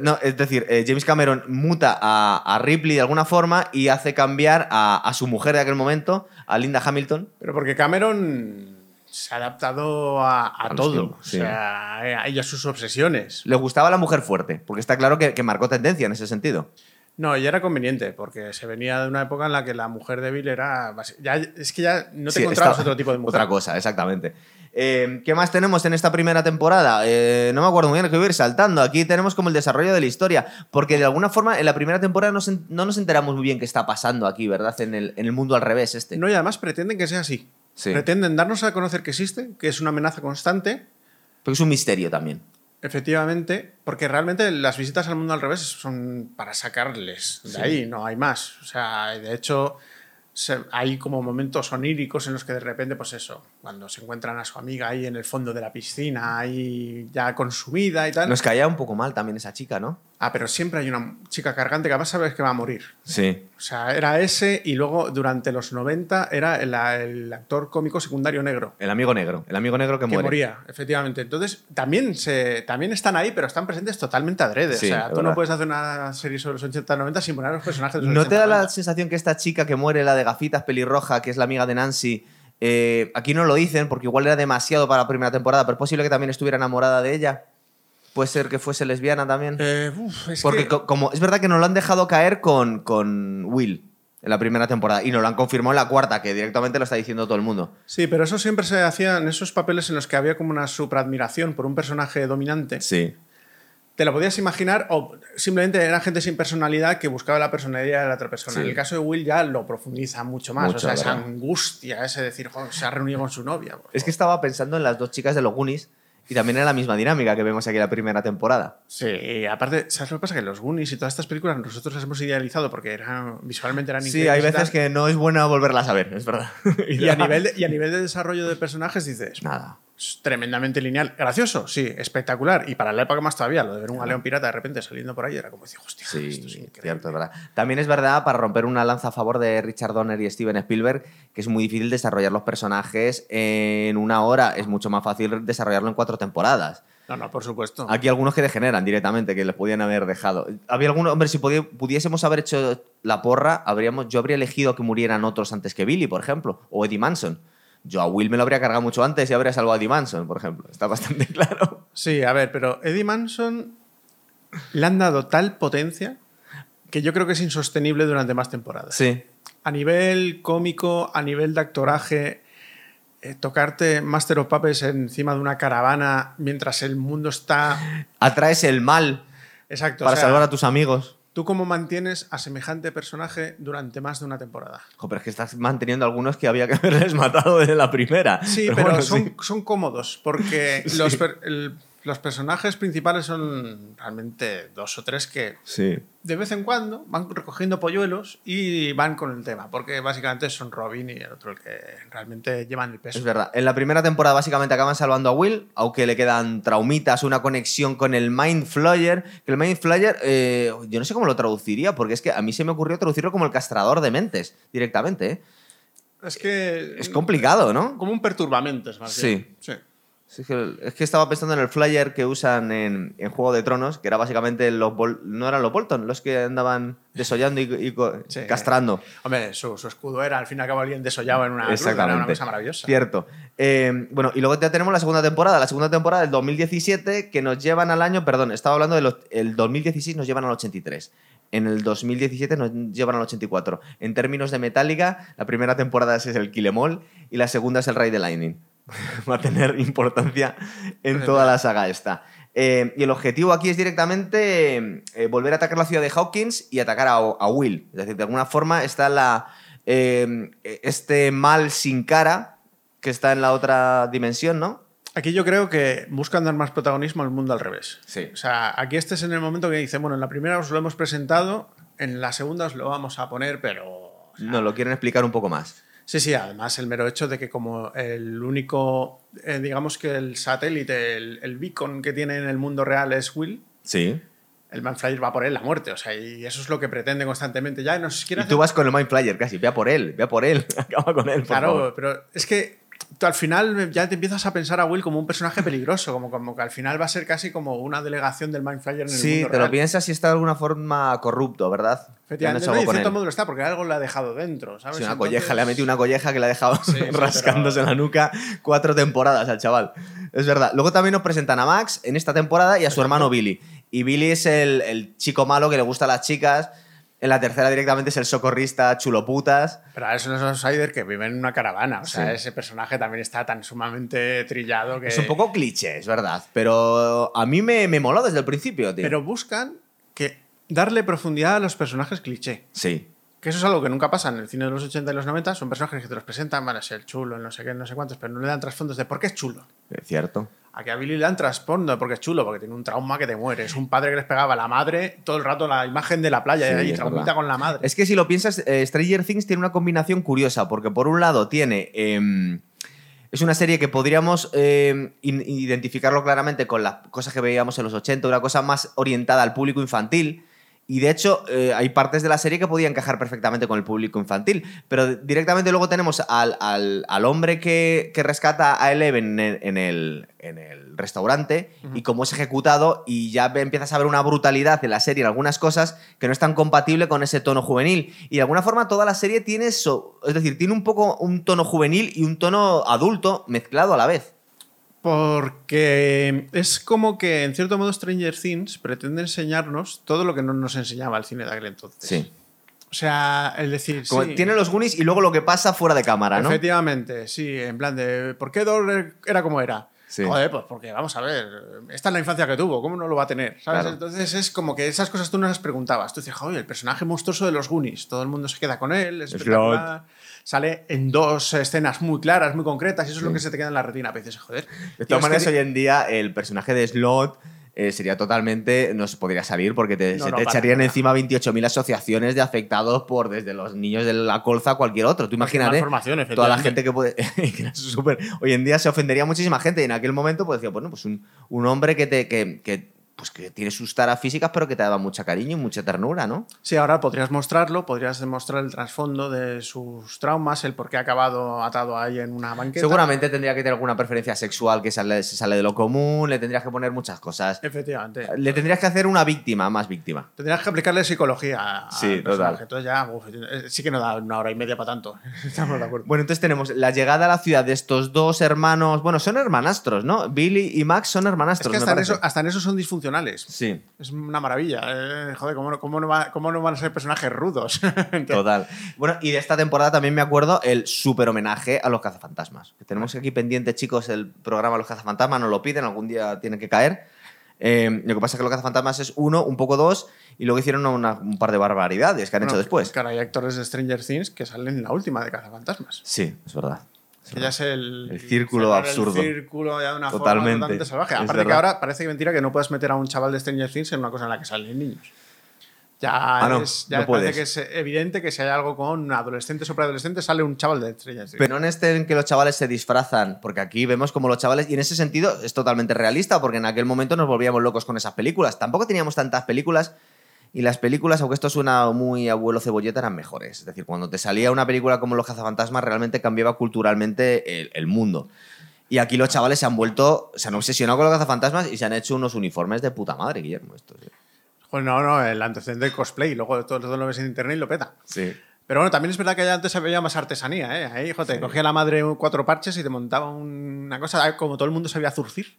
No, es decir, eh, James Cameron muta a, a Ripley de alguna forma y hace cambiar a, a su mujer de aquel momento, a Linda Hamilton. Pero porque Cameron se ha adaptado a, todo. tiempos, O sí. sea, a ella sus obsesiones. Le gustaba la mujer fuerte, porque está claro que, que marcó tendencia en ese sentido. No, y era conveniente, porque se venía de una época en la que la mujer débil era. Ya, es que ya no te Sí, encontrabas otro tipo de mujer. Otra cosa, exactamente. Eh, ¿Qué más tenemos en esta primera temporada? Eh, no me acuerdo muy bien, que voy a ir saltando. Aquí tenemos como el desarrollo de la historia, porque de alguna forma en la primera temporada no, se- no nos enteramos muy bien qué está pasando aquí, ¿verdad? En el, en el mundo al revés este. No, y además pretenden que sea así. Sí. Pretenden darnos a conocer que existe, que es una amenaza constante, Porque es un misterio también. Efectivamente, porque realmente las visitas al mundo al revés son para sacarles de Sí. ahí, no hay más. O sea, de hecho, se- hay como momentos oníricos en los que de repente, pues eso, cuando se encuentran a su amiga ahí en el fondo de la piscina, ahí ya consumida y tal. Nos caía un poco mal también esa chica, ¿no? Ah, pero siempre hay una chica cargante que además sabes que va a morir. Sí. O sea, era ese y luego durante los 90 era el, el actor cómico secundario negro. El amigo negro. El amigo negro que, Que muere. moría, efectivamente. Entonces, también, se, también están ahí, pero están presentes totalmente adrede. Sí, o sea, tú verdad. no puedes hacer una serie sobre los 80-90 sin poner a los personajes de los ¿No te da la 80-90. sensación que esta chica que muere, la de gafitas pelirroja, que es la amiga de Nancy, eh, aquí no lo dicen porque igual era demasiado para la primera temporada, pero es posible que también estuviera enamorada de ella? Puede ser que fuese lesbiana también. Eh, uf, es porque que- co- como es verdad que nos lo han dejado caer con, con Will en la primera temporada y nos lo han confirmado en la cuarta, que directamente lo está diciendo todo el mundo. Sí, pero eso siempre se hacía en esos papeles en los que había como una supradmiración por un personaje dominante. Sí. Te lo podías imaginar o simplemente era gente sin personalidad que buscaba la personalidad de la otra persona. Sí. En el caso de Will ya lo profundiza mucho más. Mucho, o sea, esa angustia, ese decir, "Joder, se ha reunido con su novia. por Es que favor". estaba pensando en las dos chicas de los Goonies y también en la misma dinámica que vemos aquí en la primera temporada. Sí, y aparte, ¿sabes lo que pasa? Que los Goonies y todas estas películas nosotros las hemos idealizado porque eran, visualmente eran Sí, hay y veces que no es bueno volverlas a ver, es verdad. Y a, nivel de, y a nivel de desarrollo de personajes dices, Nada. Tremendamente lineal. Gracioso, sí, espectacular. Y para la época más todavía, lo de ver un galeón pirata de repente saliendo por ahí era como decir, hostia, esto es increíble. cierto, es verdad. También es verdad, para romper una lanza a favor de Richard Donner y Steven Spielberg, que es muy difícil desarrollar los personajes en una hora. Es mucho más fácil desarrollarlo en cuatro temporadas. No, no, por supuesto. Aquí algunos que degeneran directamente, que les podían haber dejado. Había algunos, hombre, si pudi- pudiésemos haber hecho la porra, habríamos, yo habría elegido que murieran otros antes que Billy, por ejemplo, o Eddie Manson. Yo a Will me lo habría cargado mucho antes y habría salvado a Eddie Manson, por ejemplo. Está bastante claro. Sí, a ver, pero Eddie Manson le han dado tal potencia que yo creo que es insostenible durante más temporadas. Sí. A nivel cómico, a nivel de actoraje, eh, tocarte Master of Puppets encima de una caravana mientras el mundo está... Atraes el mal Exacto. para o sea, salvar a tus amigos. ¿Tú cómo mantienes a semejante personaje durante más de una temporada? Jo, pero es que estás manteniendo algunos que había que haberles matado desde la primera. Sí, pero, bueno, son, sí. son cómodos porque Sí. los, el- los personajes principales son realmente dos o tres que Sí. de vez en cuando van recogiendo polluelos y van con el tema, porque básicamente son Robin y el otro el que realmente llevan el peso. Es verdad. En la primera temporada básicamente acaban salvando a Will, aunque le quedan traumitas, una conexión con el Mind Flayer. Que el Mind Flayer, eh, yo no sé cómo lo traduciría, porque es que a mí se me ocurrió traducirlo como el castrador de mentes, directamente. ¿eh? Es que... Es complicado, ¿no? Como un perturbamentes, más Sí. bien. Sí. Es que, es que estaba pensando en el flyer que usan en, en Juego de Tronos, que era básicamente los... Bol- no eran los Bolton, los que andaban desollando y, y co- Sí. castrando. Hombre, su, su escudo era al fin y al cabo alguien desollado en una cruz, era una cosa maravillosa. Cierto. Eh, bueno, y luego ya tenemos la segunda temporada. La segunda temporada del 2017 que nos llevan al año, perdón, estaba hablando del el 2016 nos llevan al 83. En el 2017 nos llevan al 84. En términos de Metallica, la primera temporada es el Kilemol y la segunda es el Rey de Lightning. Va a tener importancia en toda la saga esta. Eh, y el objetivo aquí es directamente eh, volver a atacar la ciudad de Hawkins y atacar a, a Will. Es decir, de alguna forma está la, eh, este mal sin cara que está en la otra dimensión, ¿no? Aquí yo creo que buscan dar más protagonismo al mundo al revés. Sí. O sea, aquí este es en el momento que dicen, bueno, en la primera os lo hemos presentado, en la segunda os lo vamos a poner, pero... o sea, No, lo quieren explicar un poco más. Sí, sí, además el mero hecho de que como el único, eh, digamos que el satélite, el, el beacon que tiene en el mundo real es Will, Sí. el Manflyer va por él la muerte, o sea, y eso es lo que pretende constantemente. Ya quiere Y hacer- tú vas con el Mind Flyer casi. Ve a por él, ve a por él. Acaba con él, por Claro, favor. pero es que al final ya te empiezas a pensar a Will como un personaje peligroso, como, como que al final va a ser casi como una delegación del Mindflayer en el Sí, mundo real. lo piensas si está de alguna forma corrupto, ¿verdad? Efectivamente, no, y en cierto modo lo está, porque algo le ha dejado dentro, ¿sabes? Sí, una Entonces- colleja, le ha metido una colleja que le ha dejado Sí, rascándose pero- la nuca cuatro temporadas al chaval. Es verdad. Luego también nos presentan a Max en esta temporada y a su hermano Billy. Y Billy es el, el chico malo que le gusta a las chicas. En la tercera directamente es el socorrista chuloputas. Pero ahora es un outsider que vive en una caravana. O sea, Sí. ese personaje también está tan sumamente trillado que. Es un poco cliché, es verdad. Pero a mí me, me moló desde el principio, tío. Pero buscan que darle profundidad a los personajes cliché. Sí. Que eso es algo que nunca pasa en el cine de los 80 y los 90. Son personajes que te los presentan, van a ser chulo, no sé qué, no sé cuántos, pero no le dan trasfondos de por qué es chulo. Es cierto. Aquí a Billy le dan trasfondo porque es chulo, porque tiene un trauma que te muere. Es un padre que les pegaba a la madre todo el rato la imagen de la playa Sí, y traumita con la madre. Es que si lo piensas, eh, Stranger Things tiene una combinación curiosa, porque por un lado tiene. em, es una serie que podríamos em, identificarlo claramente con las cosas que veíamos en los 80, una cosa más orientada al público infantil. Y de hecho, eh, hay partes de la serie que podían encajar perfectamente con el público infantil. Pero directamente luego tenemos al, al- al hombre que, que rescata a Eleven en, en el, en el restaurante y cómo es ejecutado. Y ya empiezas a ver una brutalidad en la serie en algunas cosas que no es tan compatible con ese tono juvenil. Y de alguna forma toda la serie tiene eso. Es decir, tiene un poco un tono juvenil y un tono adulto mezclado a la vez. Porque es como que, en cierto modo, Stranger Things pretende enseñarnos todo lo que no nos enseñaba el cine de aquel entonces. Sí. O sea, es decir, Como sí, Tiene los Goonies y luego lo que pasa fuera de cámara, ¿no? Efectivamente, sí, en plan de ¿por qué Dor era como era? Sí. Joder, pues porque vamos a ver, esta es la infancia que tuvo, ¿cómo no lo va a tener? ¿Sabes? Claro. Entonces es como que esas cosas tú no las preguntabas. Tú dices, joder, el personaje monstruoso de los Goonies, todo el mundo se queda con él, es espectacular. Sale en dos escenas muy claras, muy concretas, y eso es lo que se te queda en la retina. Pero dices, joder. De todas que maneras, hoy en día el personaje de Slot eh, sería totalmente. No se podría salir porque te, No, se no, te echarían nada. encima 28.000 asociaciones de afectados por desde los niños de la colza a cualquier otro. Tú imagínate. malformación, Toda la gente que puede. que hoy en día se ofendería muchísima gente y en aquel momento pues decía, bueno, pues un, un hombre que, te, que, que, pues que tiene sus taras físicas pero que te daba mucha cariño y mucha ternura, ¿no? Sí, ahora podrías mostrarlo, podrías demostrar el trasfondo de sus traumas, el por qué ha acabado atado ahí en una banqueta. Seguramente tendría que tener alguna preferencia sexual que sale, se sale de lo común, le tendrías que poner muchas cosas. Efectivamente. Le tendrías que hacer una víctima, más víctima. Tendrías que aplicarle psicología al Sí, total. Entonces ya, uf, eh, sí que no da una hora y media para tanto. Estamos de acuerdo. Bueno, entonces tenemos la llegada a la ciudad de estos dos hermanos. Bueno, son hermanastros, ¿no? Billy y Max son Es hermanastros. que me hasta en, eso, hasta en eso son disfuncionales. Sí, Es una maravilla. Eh, joder, ¿cómo, no- cómo, no va- cómo no van a ser personajes rudos? total. Bueno, y de esta temporada también me acuerdo el súper homenaje a los cazafantasmas. Que tenemos aquí pendiente, chicos, el programa Los cazafantasmas. Nos lo piden, algún día tiene que caer. Eh, lo que pasa es que los cazafantasmas es uno, un poco dos, y luego hicieron una- un par de barbaridades que han hecho después. Claro, hay actores de Stranger Things que salen en la última de Cazafantasmas. Sí, es verdad. Que ya es el, El círculo absurdo. El círculo ya de una Totalmente. forma totalmente salvaje. Es Aparte que ahora parece que mentira que no puedes meter a un chaval de Stranger Things en una cosa en la que salen niños. Ya, Ah, no, es, ya no parece que es evidente que si hay algo con adolescentes o preadolescentes sale un chaval de Stranger Things. Pero no en este en que los chavales se disfrazan, porque aquí vemos como los chavales, y en ese sentido es totalmente realista, porque en aquel momento nos volvíamos locos con esas películas. Tampoco teníamos tantas películas, y las películas, aunque esto suena muy abuelo cebolleta, eran mejores. Es decir, cuando te salía una película como Los cazafantasmas, realmente cambiaba culturalmente el, el mundo. Y aquí los chavales se han vuelto, se han obsesionado con los cazafantasmas y se han hecho unos uniformes de puta madre, Guillermo. Esto, sí. Joder, no, no, el antecedente del cosplay. Luego todo, todo lo ves en internet y lo peta. Sí. Pero bueno, también es verdad que antes había más artesanía, ¿eh? Ahí, joder, cogía la madre cuatro parches y te montaba una cosa, como todo el mundo sabía zurcir.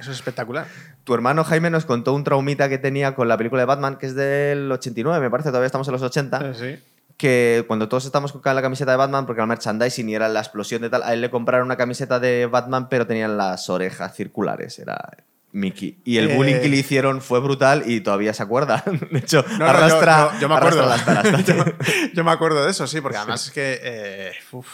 Eso es espectacular. Tu hermano Jaime nos contó un traumita que tenía con la película de Batman, que es del 89, me parece, todavía estamos en los 80. Sí. que cuando todos estamos con la camiseta de Batman, porque era merchandising y era la explosión de tal, a él le compraron una camiseta de Batman, pero tenían las orejas circulares, era Mickey. Y el Eh. bullying que le hicieron fue brutal y todavía se acuerda. De hecho, No, no, arrastra, yo, yo- yo me acuerdo. yo, me acuerdo de eso, sí, porque además es que. eh, uf,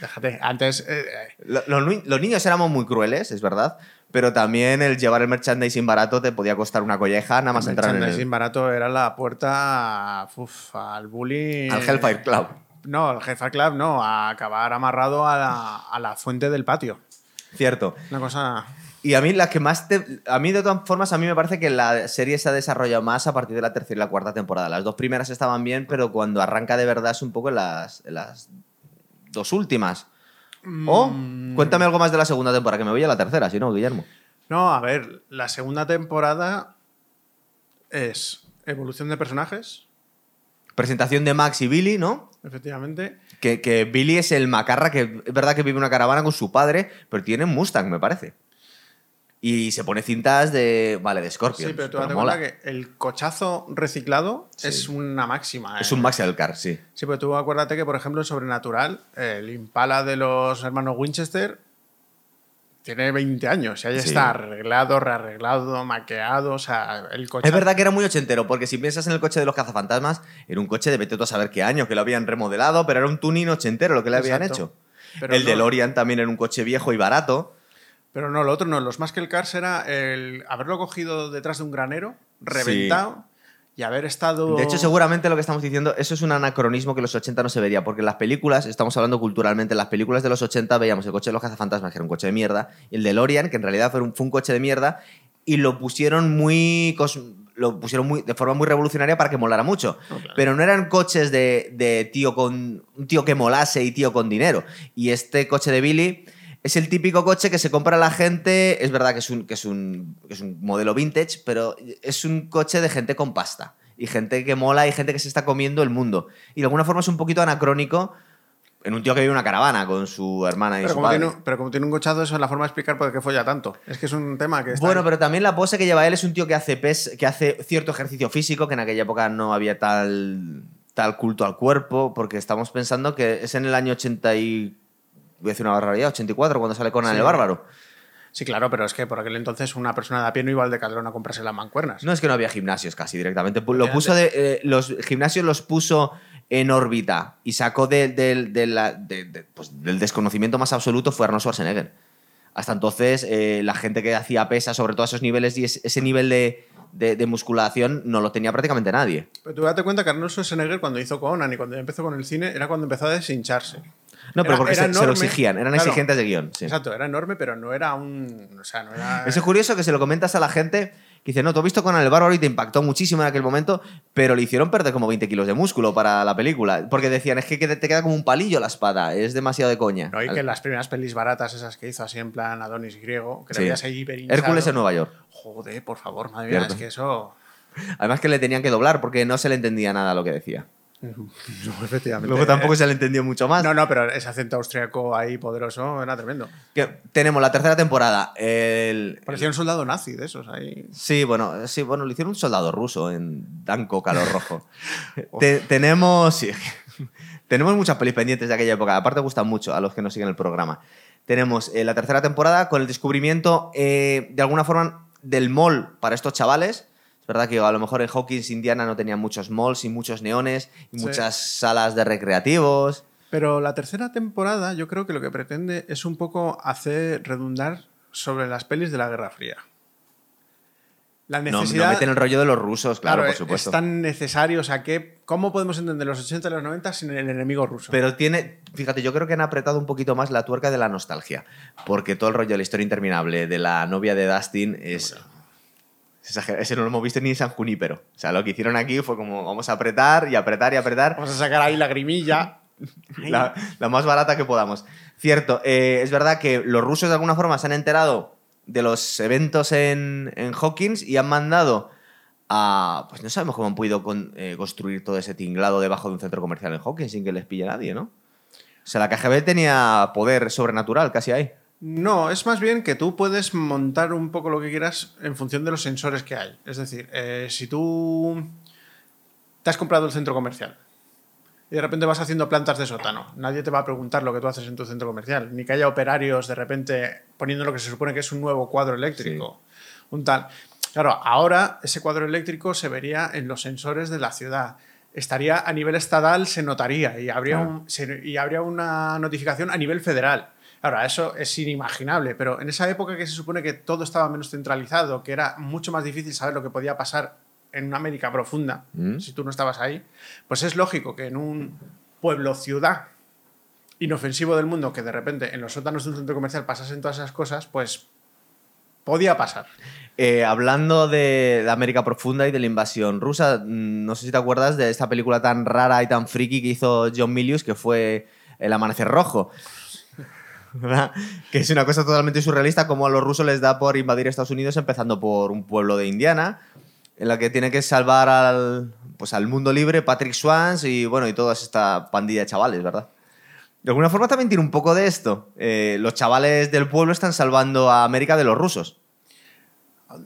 déjate, antes. eh, Lo- Los, ni- los niños éramos muy crueles, es verdad, pero también el llevar el merchandising barato te podía costar una colleja nada más el entrar en merchandising el, barato era la puerta uf, al bullying. al Hellfire Club. No, al Hellfire Club no, a acabar amarrado a la, a la fuente del patio. Cierto. Una cosa. Y a mí la que más te... A mí de todas formas, a mí me parece que la serie se ha desarrollado más a partir de la tercera y la cuarta temporada. Las dos primeras estaban bien, pero cuando arranca de verdad es un poco en las, en las dos últimas. O Mm. cuéntame algo más de la segunda temporada, que me voy a la tercera, si no, Guillermo. No, a ver, la segunda temporada es evolución de personajes, Presentación de Max y Billy, ¿no? efectivamente. Que, que Billy es el macarra, que es verdad que vive una caravana con su padre, pero tiene Mustang, me parece. Y se pone cintas de. Vale, de Scorpion. Sí, pero tú date cuenta que el cochazo reciclado Sí. es una máxima. Es ¿eh? un Max Car, sí. Sí, pero tú acuérdate que, por ejemplo, en Sobrenatural, el Impala de los hermanos Winchester tiene 20 años y ahí Sí. está arreglado, rearreglado, maqueado, o sea, el coche... Es verdad que era muy ochentero, porque si piensas en el coche de los cazafantasmas, era un coche de vete tú a saber qué año, que lo habían remodelado, pero era un tuning ochentero lo que le habían hecho. Pero el no- DeLorean también era un coche viejo y barato. Pero no, lo otro no. Los Muscle Cars era el haberlo cogido detrás de un granero, reventado, y haber estado... De hecho, seguramente lo que estamos diciendo, eso es un anacronismo que en los 80 no se vería, porque en las películas, estamos hablando culturalmente, en las películas de los 80 veíamos el coche de los cazafantasmas, que era un coche de mierda, y el DeLorean, que en realidad fue un, fue un coche de mierda, y lo pusieron muy... cos- lo pusieron muy, de forma muy revolucionaria para que molara mucho. Pero no eran coches de, de tío con. un tío que molase y tío con dinero. Y este coche de Billy es el típico coche que se compra la gente. Es verdad que es un, que es un, que es un modelo vintage, pero es un coche de gente con pasta. Y gente que mola y gente que se está comiendo el mundo. Y de alguna forma es un poquito anacrónico en un tío que vive una caravana con su hermana y Pero su como, padre. tiene, un- pero como tiene un cochazo, eso es la forma de explicar por qué folla tanto. Es que es un tema que está... Bueno, pero también la pose que lleva él es un tío que hace pes, que hace cierto ejercicio físico, que en aquella época no había tal, tal culto al cuerpo, porque estamos pensando que es en el año 80 y... Voy a decir una barbaridad, 84, cuando sale Conan Sí. el Bárbaro. Sí, claro, pero es que por aquel entonces una persona de a pie no iba al Decathlon a comprarse las mancuernas. No es que no había gimnasios casi directamente. Lo Efectivamente. puso de, eh, los gimnasios los puso en órbita y sacó de- de- la- pues, del desconocimiento más absoluto fue Arnold Schwarzenegger. Hasta entonces, eh, la gente que hacía pesa, sobre todo esos niveles y es- ese nivel de, de- de musculación, no lo tenía prácticamente nadie. Pero tú date cuenta que Arnold Schwarzenegger cuando hizo Conan y cuando empezó con el cine era cuando empezó a deshincharse. No, pero Era- porque era se, se lo exigían, eran Claro. exigentes de guion. sí. Exacto, era enorme, pero no era un... O sea, no era... Eso es curioso que se lo comentas a la gente que dice, no, tú has visto Conan el Bárbaro y te impactó muchísimo en aquel momento, pero le hicieron perder como 20 kilos de músculo para la película. Porque decían, es que te queda como un palillo la espada, es demasiado de coña. No, y que las primeras pelis baratas esas que hizo así en plan Adonis griego, que Sí. ahí. Hércules en Nueva York. Joder, por favor, madre mía, Cierto. es que eso... Además que le tenían que doblar porque no se le entendía nada lo que decía. No, efectivamente. Luego tampoco se le entendió mucho más. No, no, pero ese acento austriaco ahí poderoso era tremendo. Que tenemos la tercera temporada. El, Parecía un soldado nazi de esos ahí. Sí, bueno, sí, bueno, lo hicieron un soldado ruso en Danco Calor Rojo. Te- tenemos. sí, tenemos muchas pelis pendientes de aquella época. Aparte, gustan mucho a los que nos siguen el programa. Tenemos eh, la tercera temporada con el descubrimiento, eh, de alguna forma, del mall para estos chavales. Es verdad que a lo mejor en Hawkins, Indiana, no tenían muchos malls y muchos neones y Sí. muchas salas de recreativos. Pero la tercera temporada yo creo que lo que pretende es un poco hacer redundar sobre las pelis de la Guerra Fría. La No, no necesidad... meten el rollo de los rusos, claro, por es- supuesto. Es tan necesario, o sea, que, ¿cómo podemos entender los 80 y los 90 sin el enemigo ruso? Pero tiene, fíjate, yo creo que han apretado un poquito más la tuerca de la nostalgia, porque todo el rollo de la historia interminable de la novia de Dustin es... Ese no lo hemos visto ni en San Junípero. O sea, lo que hicieron aquí fue como vamos a apretar y apretar y apretar Vamos a sacar ahí la grimilla. la, la más barata que podamos. Cierto, eh, es verdad que los rusos de alguna forma se han enterado de los eventos en, en Hawkins y han mandado a... Pues no sabemos cómo han podido con- eh, construir todo ese tinglado debajo de un centro comercial en Hawkins sin que les pille nadie, ¿no? O sea, la KGB tenía poder sobrenatural casi ahí. No, es más bien que tú puedes montar un poco lo que quieras en función de los sensores que hay. Es decir, eh, si tú te has comprado el centro comercial y de repente vas haciendo plantas de sótano, nadie te va a preguntar lo que tú haces en tu centro comercial, ni que haya operarios de repente poniendo lo que se supone que es un nuevo cuadro eléctrico. Un tal. Claro, ahora ese cuadro eléctrico se vería en los sensores de la ciudad. Estaría a nivel estatal, se notaría y habría, Claro. un- se- y habría una notificación a nivel federal. Ahora, eso es inimaginable, pero en esa época que se supone que todo estaba menos centralizado, que era mucho más difícil saber lo que podía pasar en una América profunda, Mm. si tú no estabas ahí, pues es lógico que en un pueblo-ciudad inofensivo del mundo, que de repente en los sótanos de un centro comercial pasasen todas esas cosas, pues podía pasar. Eh, hablando de, de América Profunda y de la invasión rusa, mm, no sé si te acuerdas de esta película tan rara y tan friki que hizo John Milius, que fue El Amanecer Rojo. Que es una cosa totalmente surrealista, como a los rusos les da por invadir Estados Unidos, empezando por un pueblo de Indiana, en la que tiene que salvar al, pues, al mundo libre Patrick Swans y, bueno, y toda esta pandilla de chavales, ¿verdad? De alguna forma también tiene un poco de esto. Eh, los chavales del pueblo están salvando a América de los rusos.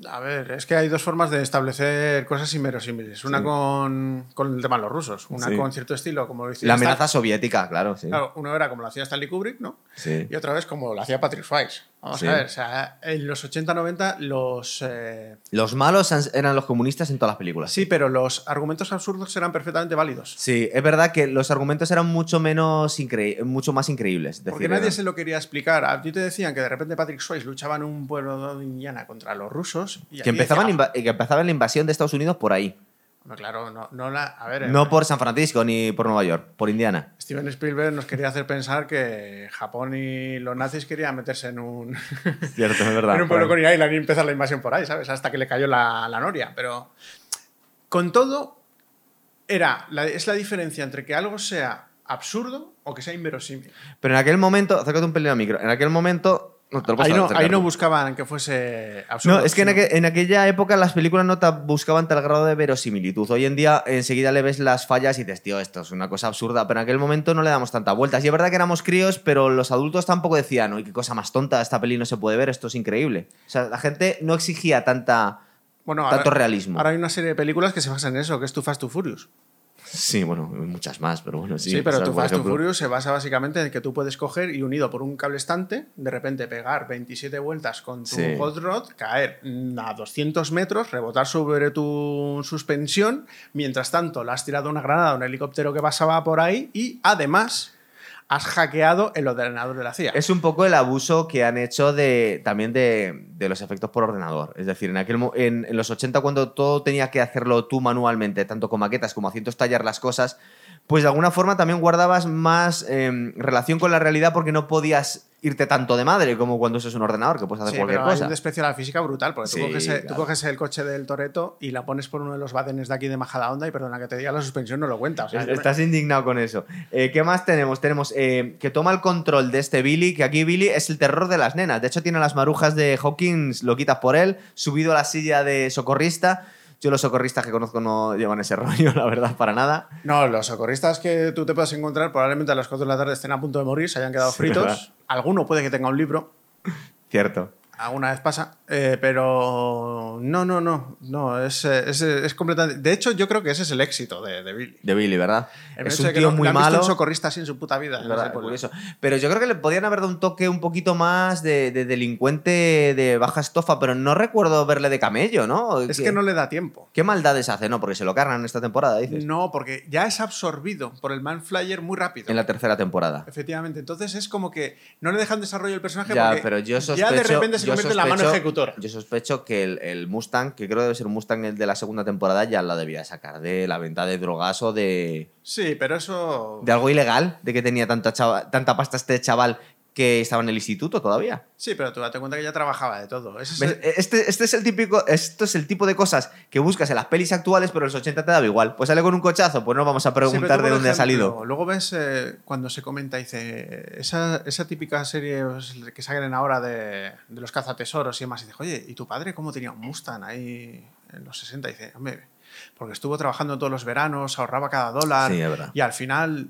A ver, es que hay dos formas de establecer cosas inverosímiles. Una Sí. con, con el tema de los rusos, una Sí. con cierto estilo, como lo La Stan- amenaza soviética, claro, sí. Claro, uno era como lo hacía Stanley Kubrick, ¿no? Sí. Y otra vez como lo hacía Patrick Swayze. Vamos Sí. a ver, o sea, en los 80-90 los... eh, Los malos eran los comunistas en todas las películas. Sí, pero los argumentos absurdos eran perfectamente válidos. Sí, es verdad que los argumentos eran mucho menos incre- mucho más increíbles. Es Porque nadie se lo quería explicar. A ti te decían que de repente Patrick Swayze luchaba en un pueblo de Indiana contra los rusos. Y que empezaban, decía, que empezaban la invasión de Estados Unidos por ahí. "Hombre, claro, no, no la... A ver, eh, No por San Francisco ni por Nueva York, por Indiana. Steven Spielberg nos quería hacer pensar que Japón y los nazis querían meterse en un, Cierto, es verdad. en un pueblo con Island y empezar la invasión por ahí, ¿sabes? Hasta que le cayó la, la noria. Pero con todo, era la- es la diferencia entre que algo sea absurdo o que sea inverosímil. Pero en aquel momento, acércate un pelín al micro, en aquel momento... No, te lo puedes Ahí no, ahí buscaban que fuese absurdo. No, es que en, sino- aqu- en aquella época las películas no te buscaban tal grado de verosimilitud. Hoy en día enseguida le ves las fallas y dices, tío, esto es una cosa absurda. Pero en aquel momento no le damos tantas vueltas. Y es verdad que éramos críos, pero los adultos tampoco decían, uy, qué cosa más tonta, esta peli no se puede ver, esto es increíble. O sea, la gente no exigía tanta, Bueno, tanto ahora, realismo. ahora hay una serie de películas que se basan en eso, que es Too Fast Too Furious. Sí, bueno, muchas más, pero bueno, sí. Sí, pero O sea, Too por Fast ejemplo- Furious se basa básicamente en que tú puedes coger y unido por un cable estante, de repente pegar 27 vueltas con tu Sí. hot rod, caer mm, a 200 metros, rebotar sobre tu suspensión, mientras tanto le has tirado una granada a un helicóptero que pasaba por ahí y además has hackeado el ordenador de la CIA. Es un poco el abuso que han hecho de, también de, los efectos por ordenador. Es decir, en, aquel, en, en los 80 cuando todo tenía que hacerlo tú manualmente, tanto con maquetas como haciendo estallar las cosas, pues de alguna forma también guardabas más em, relación con la realidad porque no podías irte tanto de madre como cuando usas un ordenador, que puedes hacer Sí, cualquier pero hay cosa. un desprecio a la física brutal, porque tú, coges el, tú claro. coges el coche del Toreto y la pones por uno de los badenes de aquí de Majadahonda y perdona que te diga, la suspensión no lo cuenta. O sea, yo me- Estás indignado con eso. Eh, ¿Qué más tenemos? Tenemos eh, que toma el control de este Billy, que aquí Billy es el terror de las nenas. De hecho, tiene las marujas de Hawkins, lo quitas por él, subido a la silla de socorrista. Yo los socorristas que conozco no llevan ese rollo, la verdad, para nada. No, los socorristas que tú te puedas encontrar probablemente a las 4 de la tarde estén a punto de morir, se hayan quedado Sí, fritos. ¿verdad? Alguno puede que tenga un libro, Cierto. Alguna vez pasa, eh, pero no, no, no, no, es, eh, es, es completamente... De hecho, yo creo que ese es el éxito de, de Billy. De Billy, ¿verdad? El es un que tío no- muy visto malo. un socorrista así en su puta vida. Verdad, pueblo. curioso. Pero yo creo que le podrían haber dado un toque un poquito más de, de delincuente de baja estofa, pero no recuerdo verle de camello, ¿no? Es ¿Qué- que no le da tiempo. ¿Qué maldades hace? No, porque se lo cargan esta temporada, dices. No, porque ya es absorbido por el Man Flyer muy rápido. En la tercera temporada. Efectivamente, entonces es como que no le dejan desarrollo el personaje Ya, porque pero yo sospecho. ya de repente se yo convierte en la mano sospecho- ejecutora. Yo sospecho que el, el Mustang, que creo debe ser un Mustang el de la segunda temporada, ya la debía sacar de la venta de drogas o de, Sí, pero eso... de algo ilegal, de que tenía tanta, chava- tanta pasta este chaval que estaba en el instituto todavía. Sí, pero tú date cuenta que ya trabajaba de todo. El- Este, este es el típico, esto es el tipo de cosas que buscas en las pelis actuales, pero en los 80 te daba igual. Pues sale con un cochazo, pues no vamos a preguntar de dónde ha salido. Luego ves eh, cuando se comenta, dice, esa, esa típica serie pues, que salen ahora de, de los cazatesoros y demás, y dice, oye, ¿y tu padre cómo tenía un Mustang ahí en los 60? Y dice, hombre, porque estuvo trabajando todos los veranos, ahorraba cada dólar, Sí, y al final,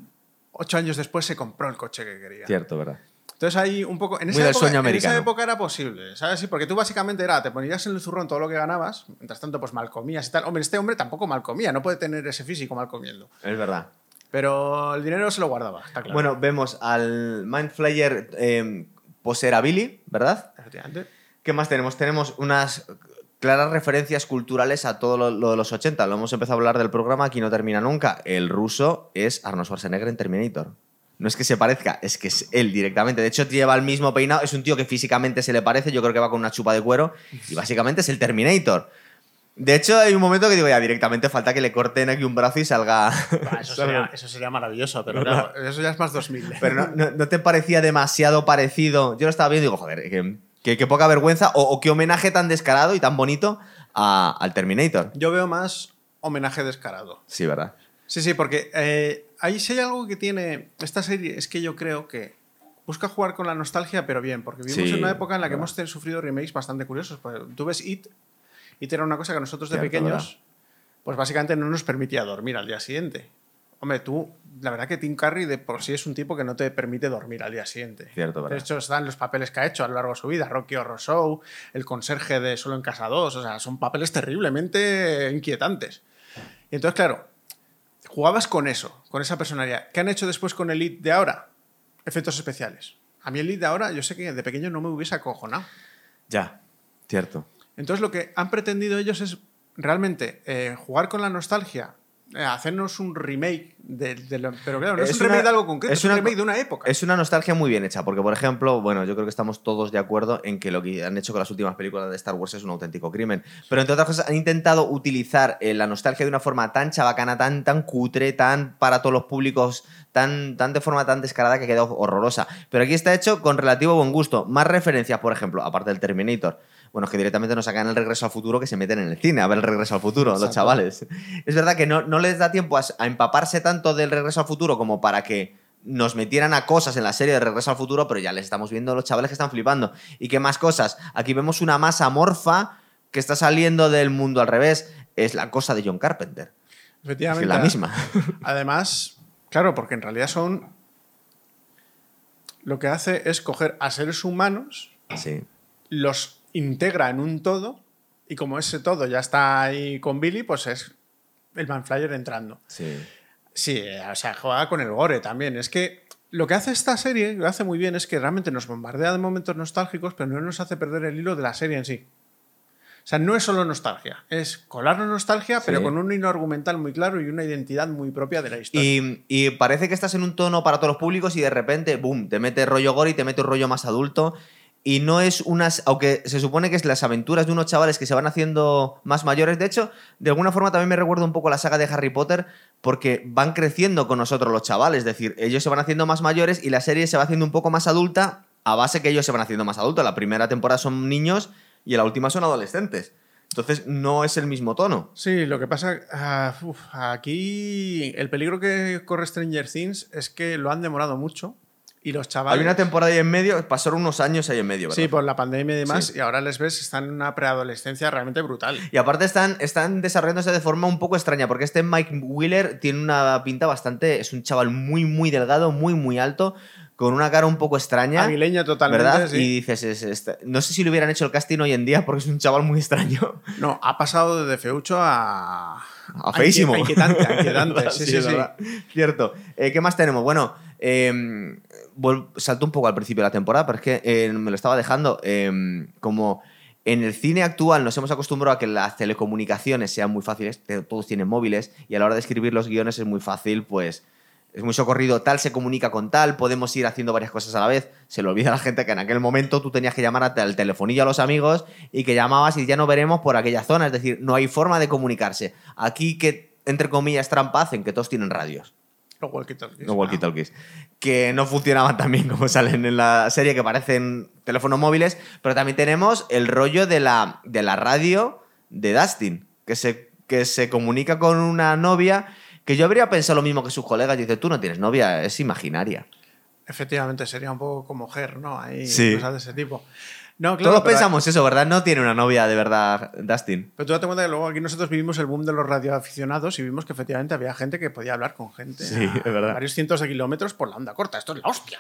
ocho años después, se compró el coche que quería. Cierto, ¿verdad? Entonces ahí un poco. En esa, época, sueño en esa época era posible, ¿sabes? Sí, porque tú básicamente era, te ponías en el zurrón todo lo que ganabas, mientras tanto, pues mal comías y tal. Hombre, este hombre tampoco mal comía, no puede tener ese físico mal comiendo. Es verdad. Pero el dinero se lo guardaba, está claro. Bueno, vemos al Mind Flayer eh, poseer a Billy, ¿verdad? Efectivamente. ¿Qué más tenemos? Tenemos unas claras referencias culturales a todo lo, lo de los 80. Lo hemos empezado a hablar del programa, aquí no termina nunca. El ruso es Arnold Schwarzenegger en Terminator. No es que se parezca, es que es él directamente. De hecho, lleva el mismo peinado. Es un tío que físicamente se le parece. Yo creo que va con una chupa de cuero. Y básicamente es el Terminator. De hecho, hay un momento que digo, ya directamente falta que le corten aquí un brazo y salga. Eso, sería, eso sería maravilloso, pero claro, eso ya es más 2000. Pero no, no- no te parecía demasiado parecido. Yo lo estaba viendo y digo, joder, que, que- que poca vergüenza o, o qué homenaje tan descarado y tan bonito a- al Terminator. Yo veo más homenaje descarado. Sí, ¿verdad? Sí, sí, porque eh, ahí sí hay algo que tiene esta serie, es que yo creo que busca jugar con la nostalgia, pero bien, porque vivimos Sí, en una época en la que hemos sufrido remakes bastante curiosos. Pues, tú ves It, It era una cosa que nosotros de Cierto, pequeños, pues básicamente no nos permitía dormir al día siguiente. Hombre, tú, la verdad que Tim Curry de por sí es un tipo que no te permite dormir al día siguiente. Cierto, De ¿verdad? hecho, están los papeles que ha hecho a lo largo de su vida. Rocky Horror Show, el conserje de Solo en Casa 2. O sea, son papeles terriblemente inquietantes. Y entonces, claro, jugabas con eso, con esa personalidad. ¿Qué han hecho después con el Elite de ahora? Efectos especiales. A mí el Elite de ahora, yo sé que de pequeño no me hubiese acojonado. Ya, cierto. Entonces lo que han pretendido ellos es realmente eh, jugar con la nostalgia, hacernos un remake de, pero claro, no es, Es un remake una- de algo concreto, es, un una- remake de una época. Es una nostalgia muy bien hecha, porque por ejemplo, bueno, yo creo que estamos todos de acuerdo en que lo que han hecho con las últimas películas de Star Wars es un auténtico crimen. Pero entre otras cosas, han intentado utilizar eh, la nostalgia de una forma tan chabacana, tan, tan cutre, tan para todos los públicos, tan, tan de forma tan descarada que ha quedado horrorosa. Pero aquí está hecho con relativo buen gusto. Más referencias, por ejemplo, aparte del Terminator. Bueno, es que directamente nos sacan el regreso al futuro que se meten en el cine a ver el regreso al futuro, los chavales. Es verdad que no, no les da tiempo a, a empaparse tanto del regreso al futuro como para que nos metieran a cosas en la serie de Regreso al Futuro, pero ya les estamos viendo a los chavales que están flipando. ¿Y qué más cosas? Aquí vemos una masa morfa que está saliendo del mundo al revés. Es la cosa de John Carpenter. Es Efectivamente. la misma. Además, claro, porque en realidad son... Lo que hace es coger a seres humanos, Sí. los integra en un todo, y como ese todo ya está ahí con Billy, pues es el Manflyer entrando. Sí. Sí, eh, o sea, juega con el gore también. Es que lo que hace esta serie, lo hace muy bien, es que realmente nos bombardea de momentos nostálgicos, pero no nos hace perder el hilo de la serie en sí. O sea, no es solo nostalgia, es colarnos nostalgia, pero con un hilo argumental muy claro y una identidad muy propia de la historia. Y, y parece que estás en un tono para todos los públicos y de repente, boom, te mete rollo gore y te mete un rollo más adulto. Y no es unas. Aunque se supone que es las aventuras de unos chavales que se van haciendo más mayores. De hecho, de alguna forma también me recuerda un poco la saga de Harry Potter, porque van creciendo con nosotros los chavales. Es decir, ellos se van haciendo más mayores y la serie se va haciendo un poco más adulta a base que ellos se van haciendo más adultos. La primera temporada son niños y la última son adolescentes. Entonces no es el mismo tono. Sí, lo que pasa, ah, aquí el peligro que corre Stranger Things es que lo han demorado mucho y los chavales... Hay una temporada ahí en medio, pasaron unos años ahí en medio, ¿verdad? Sí, por la pandemia y demás, Sí. y ahora les ves, están en una preadolescencia realmente brutal. Y aparte están, están desarrollándose de forma un poco extraña, porque este Mike Wheeler tiene una pinta bastante. Es un chaval muy, muy delgado, muy, muy alto, con una cara un poco extraña. Aguileño totalmente, ¿Verdad? sí. Y dices, es- es- no sé si le hubieran hecho el casting hoy en día, porque es un chaval muy extraño. No, ha pasado de feucho a... A feísimo. A inquietante, a inquietante. Sí, sí, sí. Cierto. Eh, ¿Qué más tenemos? Bueno, eh, vol- salto un poco al principio de la temporada, pero es que eh, me lo estaba dejando. eh, como en el cine actual nos hemos acostumbrado a que las telecomunicaciones sean muy fáciles, todos tienen móviles, y a la hora de escribir los guiones es muy fácil, pues es muy socorrido, tal se comunica con tal, podemos ir haciendo varias cosas a la vez. Se le olvida a la gente que en aquel momento tú tenías que llamar al telefonillo a los amigos y que llamabas y ya no veremos por aquella zona, es decir, no hay forma de comunicarse. Aquí que, entre comillas, trampa hacen que todos tienen radios, Los walkie-talkies. no walkie-talkies, que no funcionaban tan bien como salen en la serie, que parecen teléfonos móviles, pero también tenemos el rollo de la, de la radio de Dustin, que se, que se comunica con una novia que yo habría pensado lo mismo que sus colegas, y dice, tú no tienes novia, es imaginaria. Efectivamente, sería un poco como Ger, ¿no? Ahí Sí. cosas de ese tipo. No, claro, Todos pero- pensamos eso, ¿verdad? No tiene una novia de verdad, Dustin. Pero tú date cuenta que luego aquí nosotros vivimos el boom de los radioaficionados y vimos que efectivamente había gente que podía hablar con gente Sí, a es verdad. varios cientos de kilómetros por la onda corta. Esto es la hostia.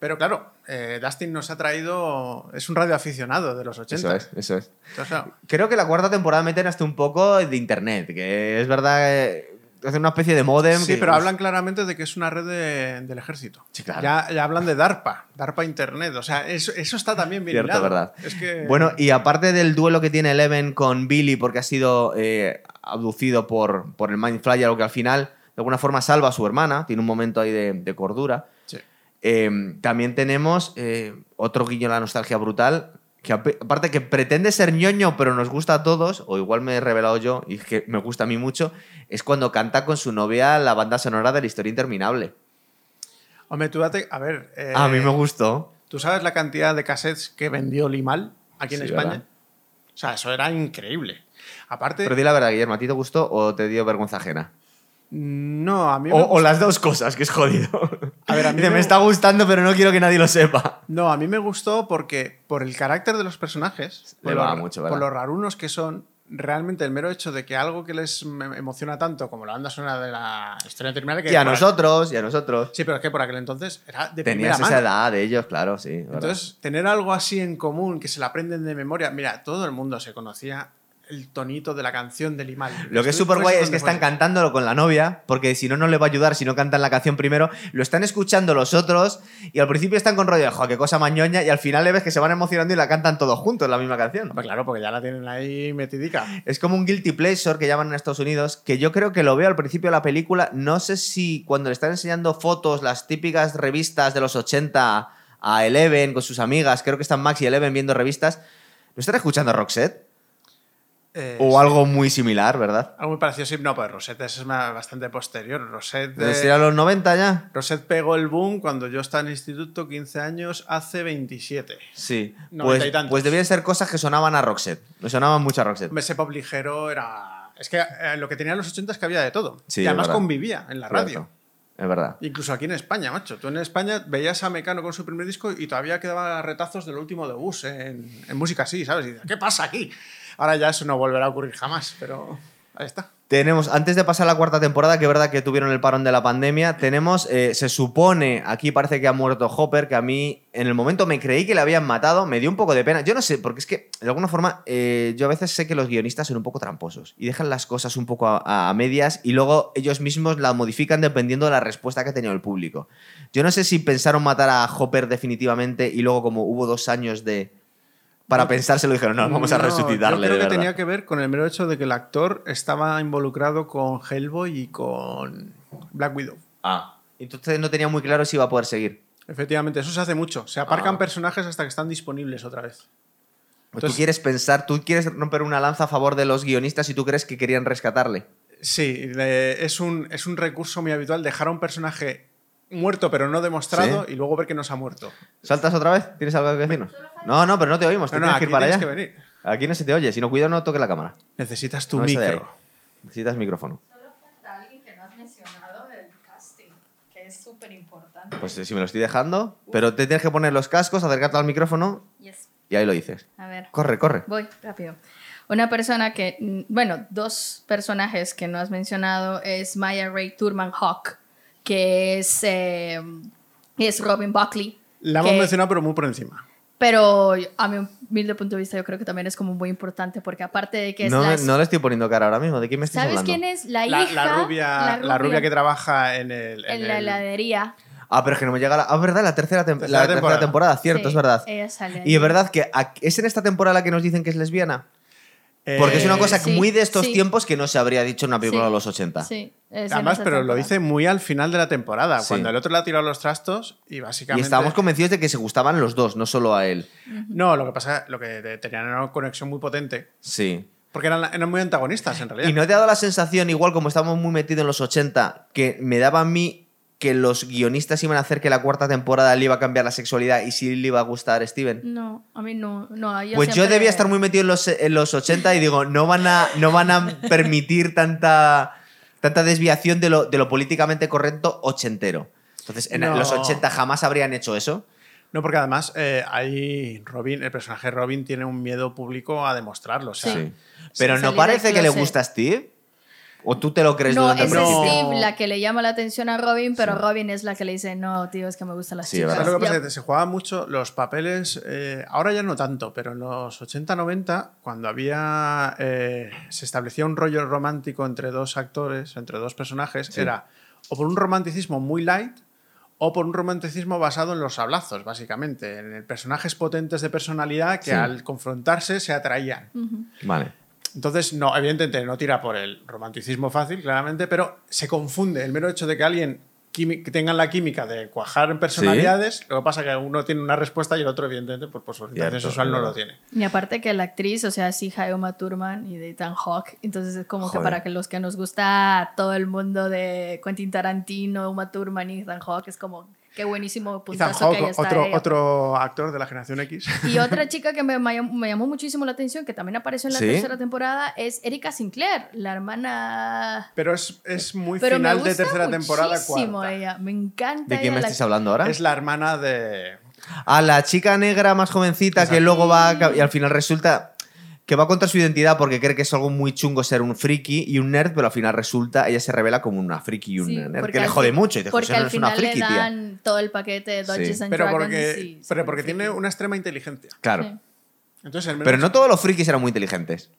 Pero claro, eh, Dustin nos ha traído. Es un radioaficionado de los 80. Eso es, eso es. Entonces, claro, Creo que la cuarta temporada meten hasta un poco de internet, que es verdad hacen una especie de modem. sí, que- pero hablan claramente de que es una red de- del ejército. Sí, claro. ya, ya hablan de DARPA, DARPA Internet. O sea, eso, eso está también bien Cierto, verdad. Es que. Bueno, y aparte del duelo que tiene Eleven con Billy porque ha sido eh, abducido por, por el Mind Flyer, o que al final de alguna forma salva a su hermana, tiene un momento ahí de, de cordura. Sí. Eh, también tenemos eh, otro guiño a la nostalgia brutal, que ap- aparte que pretende ser ñoño, pero nos gusta a todos, o igual me he revelado yo, y que me gusta a mí mucho, es cuando canta con su novia la banda sonora de la historia interminable. Hombre, tú date. A ver. eh, a mí me gustó. ¿Tú sabes la cantidad de cassettes que vendió Limal aquí en Sí, España? ¿verdad? O sea, eso era increíble. Aparte. Pero di la verdad, Guillermo, ¿a ti te gustó o te dio vergüenza ajena? No, a mí O, me o las dos cosas, que es jodido. A ver, a mí Dice, me- me está gustando, pero no quiero que nadie lo sepa. No, a mí me gustó porque por el carácter de los personajes, Le por, va lo, mucho, ¿verdad? por lo rarunos que son, realmente el mero hecho de que algo que les em- emociona tanto como la banda sonora de la historia terminal que Y a nosotros, y a nosotros. Sí, pero es que por aquel entonces era de Tenías esa mano. edad de ellos, claro, sí. ¿verdad? Entonces, tener algo así en común que se la aprenden de memoria. Mira, todo el mundo se conocía el tonito de la canción de Limal. Lo que es súper guay es que están cantándolo con la novia, porque si no, no le va a ayudar si no cantan la canción primero. Lo están escuchando los otros y al principio están con rollo de, "Jo, qué cosa mañoña, y al final le ves que se van emocionando y la cantan todos juntos, la misma canción. Hombre, claro, porque ya la tienen ahí metidica. Es como un guilty pleasure que llaman en Estados Unidos, que yo creo que lo veo al principio de la película. No sé si cuando le están enseñando fotos, las típicas revistas de los 80 a Eleven con sus amigas, creo que están Max y Eleven viendo revistas, ¿lo están escuchando a Roxette? Eh, O sí. algo muy similar, ¿verdad? Algo muy parecido, sí. No, pues Rosette es bastante posterior. Rosette, ¿Desde eh, ¿Sería los 90 ya? Rosette pegó el boom cuando yo estaba en el instituto, 15 años, hace 27. Sí. Pues, y pues debían ser cosas que sonaban a Roxette. Me sonaban mucho a Roxette. Ese pop ligero era... Es que eh, lo que tenía en los 80 es que había de todo. Sí, y además convivía en la radio. Es verdad. Incluso aquí en España, macho. Tú en España veías a Mecano con su primer disco y todavía quedaban retazos del último de Bus en, en música así, ¿sabes? Y ¿qué pasa aquí? Ahora ya eso no volverá a ocurrir jamás, pero ahí está. Tenemos, antes de pasar la cuarta temporada, que es verdad que tuvieron el parón de la pandemia, tenemos, eh, se supone, aquí parece que ha muerto Hopper, que a mí en el momento me creí que le habían matado, me dio un poco de pena. Yo no sé, porque es que de alguna forma eh, yo a veces sé que los guionistas son un poco tramposos y dejan las cosas un poco a, a medias y luego ellos mismos la modifican dependiendo de la respuesta que ha tenido el público. Yo no sé si pensaron matar a Hopper definitivamente y luego como hubo dos años de... Para pensárselo dijeron, no, vamos a resucitarle. Yo creo de que verdad". tenía que ver con el mero hecho de que el actor estaba involucrado con Hellboy y con Black Widow. Ah. Entonces no tenía muy claro si iba a poder seguir. Efectivamente, eso se hace mucho. Se aparcan Ah. personajes hasta que están disponibles otra vez. tú Entonces- quieres pensar, tú quieres romper una lanza a favor de los guionistas y tú crees que querían rescatarle. Sí, es, un, es un recurso muy habitual dejar a un personaje muerto pero no demostrado Sí. y luego ver que no se ha muerto. ¿Saltas otra vez? ¿Tienes algo que decirnos? No, no, pero no te oímos. Te No, no, tienes aquí que ir para tienes allá. que venir. Aquí no se te oye. Si no, cuidado, no toques la cámara. Necesitas tu No, micro. Necesitas micrófono. Solo falta alguien que no has mencionado del casting, que es súper importante. Pues eh, si me lo estoy dejando, pero te tienes que poner los cascos, acercarte al micrófono Yes. y ahí lo dices. A ver. Corre, corre. Voy rápido. Una persona que, mm, bueno, dos personajes que no has mencionado es Maya Ray Turman Hawk, que es, eh, es Robin Buckley. La hemos mencionado pero muy por encima. Pero a mi humilde punto de vista yo creo que también es como muy importante porque aparte de que es No, la... no le estoy poniendo cara ahora mismo. ¿De quién me estás ¿Sabes quién es? La La, hija... la rubia, la, rubia, que trabaja en el. En la el- heladería. Ah, pero es que no me llega la... Ah, verdad, la tercera, tem- Tercera la tercera temporada. temporada, cierto, Sí, es verdad. Ella sale Y es verdad que es en esta temporada la que nos dicen que es lesbiana. Porque es una Eh, cosa sí, muy de estos sí. tiempos que no se habría dicho en una película Sí, de los 80. Sí, Además, pero lo dice muy al final de la temporada, Sí. cuando el otro le ha tirado los trastos y Y básicamente. estábamos convencidos de que se gustaban los dos, no solo a él. No, lo que pasa lo que te- tenían era una conexión muy potente. Sí. Porque eran, eran muy antagonistas, en realidad. ¿Y no te ha dado la sensación, igual como estábamos muy metidos en los 80, que me daba a mí que los guionistas iban a hacer que la cuarta temporada le iba a cambiar la sexualidad y sí le iba a gustar a Steven? No, a mí no. no yo Pues yo debía estar muy metido en los, en los 80 y digo, no van a, no van a permitir tanta, tanta desviación de lo, de lo políticamente correcto ochentero. Entonces, en No. los 80 jamás habrían hecho eso. No, porque además eh, ahí Robin, el personaje Robin tiene un miedo público a demostrarlo. O sea, Sí. Pero Sí, ¿no parece que le gusta a Steve? ¿O tú te lo crees No, es? Steve la que le llama la atención a Robin, pero Robin es la que le dice, no, tío, es que me gustan las Sí, chicas. ¿verdad? ¿Sabes lo que pasa? Ya- Que se jugaban mucho los papeles, eh, ahora ya no tanto, pero en los 80-90, cuando había. eh, se establecía un rollo romántico entre dos actores, entre dos personajes, Sí. era o por un romanticismo muy light o por un romanticismo basado en los sablazos, básicamente, en personajes potentes de personalidad que Sí. al confrontarse se atraían. Vale. Entonces, no, evidentemente no tira por el romanticismo fácil, claramente, pero se confunde el mero hecho de que alguien que tengan la química de cuajar en personalidades, lo que pasa es que uno tiene una respuesta y el otro, evidentemente, pues por su orientación sexual no lo tiene. Y aparte que la actriz, o sea, es hija de Uma Thurman y de Ethan Hawke, entonces es como Joder. que para que los que nos gusta todo el mundo de Quentin Tarantino, Uma Thurman y Ethan Hawke, es como qué buenísimo puntazo que ahí está otro, ella. otro actor de la generación X. Y otra chica que me, me llamó- muchísimo la atención, que también apareció en la ¿Sí? tercera temporada, es Erika Sinclair, la hermana... Pero es, es muy Pero me final de tercera temporada, muchísimo cuarta. ella, me encanta ¿De quién me la- estás hablando ahora? Es la hermana de. A la chica negra más jovencita que luego va a- y al final resulta que va contra su identidad porque cree que es algo muy chungo ser un friki y un nerd, pero al final resulta, ella se revela como una friki y un Sí, nerd, porque que le jode fin- mucho y dice, Porque "José, no al es una final friki, le tía. dan todo el paquete de Dodges Sí. and Pero Dragons porque, y- pero porque friki. tiene una extrema inteligencia. Claro. Sí. Entonces, Pero no todos los frikis eran muy inteligentes.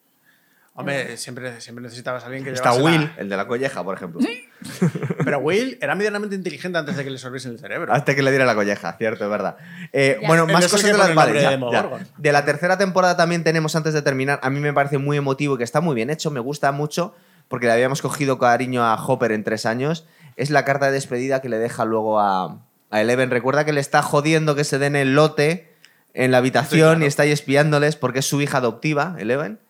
Hombre, siempre, siempre necesitabas a alguien que Está Will, la- el de la colleja, por ejemplo. Pero Will era medianamente inteligente antes de que le sorbiesen el cerebro. Hasta que le diera la colleja, cierto, es verdad. Eh, bueno, más cosas de las vale, ya, de ya. Demogorgon. De la tercera temporada también tenemos, antes de terminar, a mí me parece muy emotivo y que está muy bien hecho, me gusta mucho, porque le habíamos cogido cariño a Hopper en tres años. Es la carta de despedida que le deja luego a, a Eleven. Recuerda que le está jodiendo que se den el lote en la habitación claro. y está ahí espiándoles porque es su hija adoptiva, Eleven.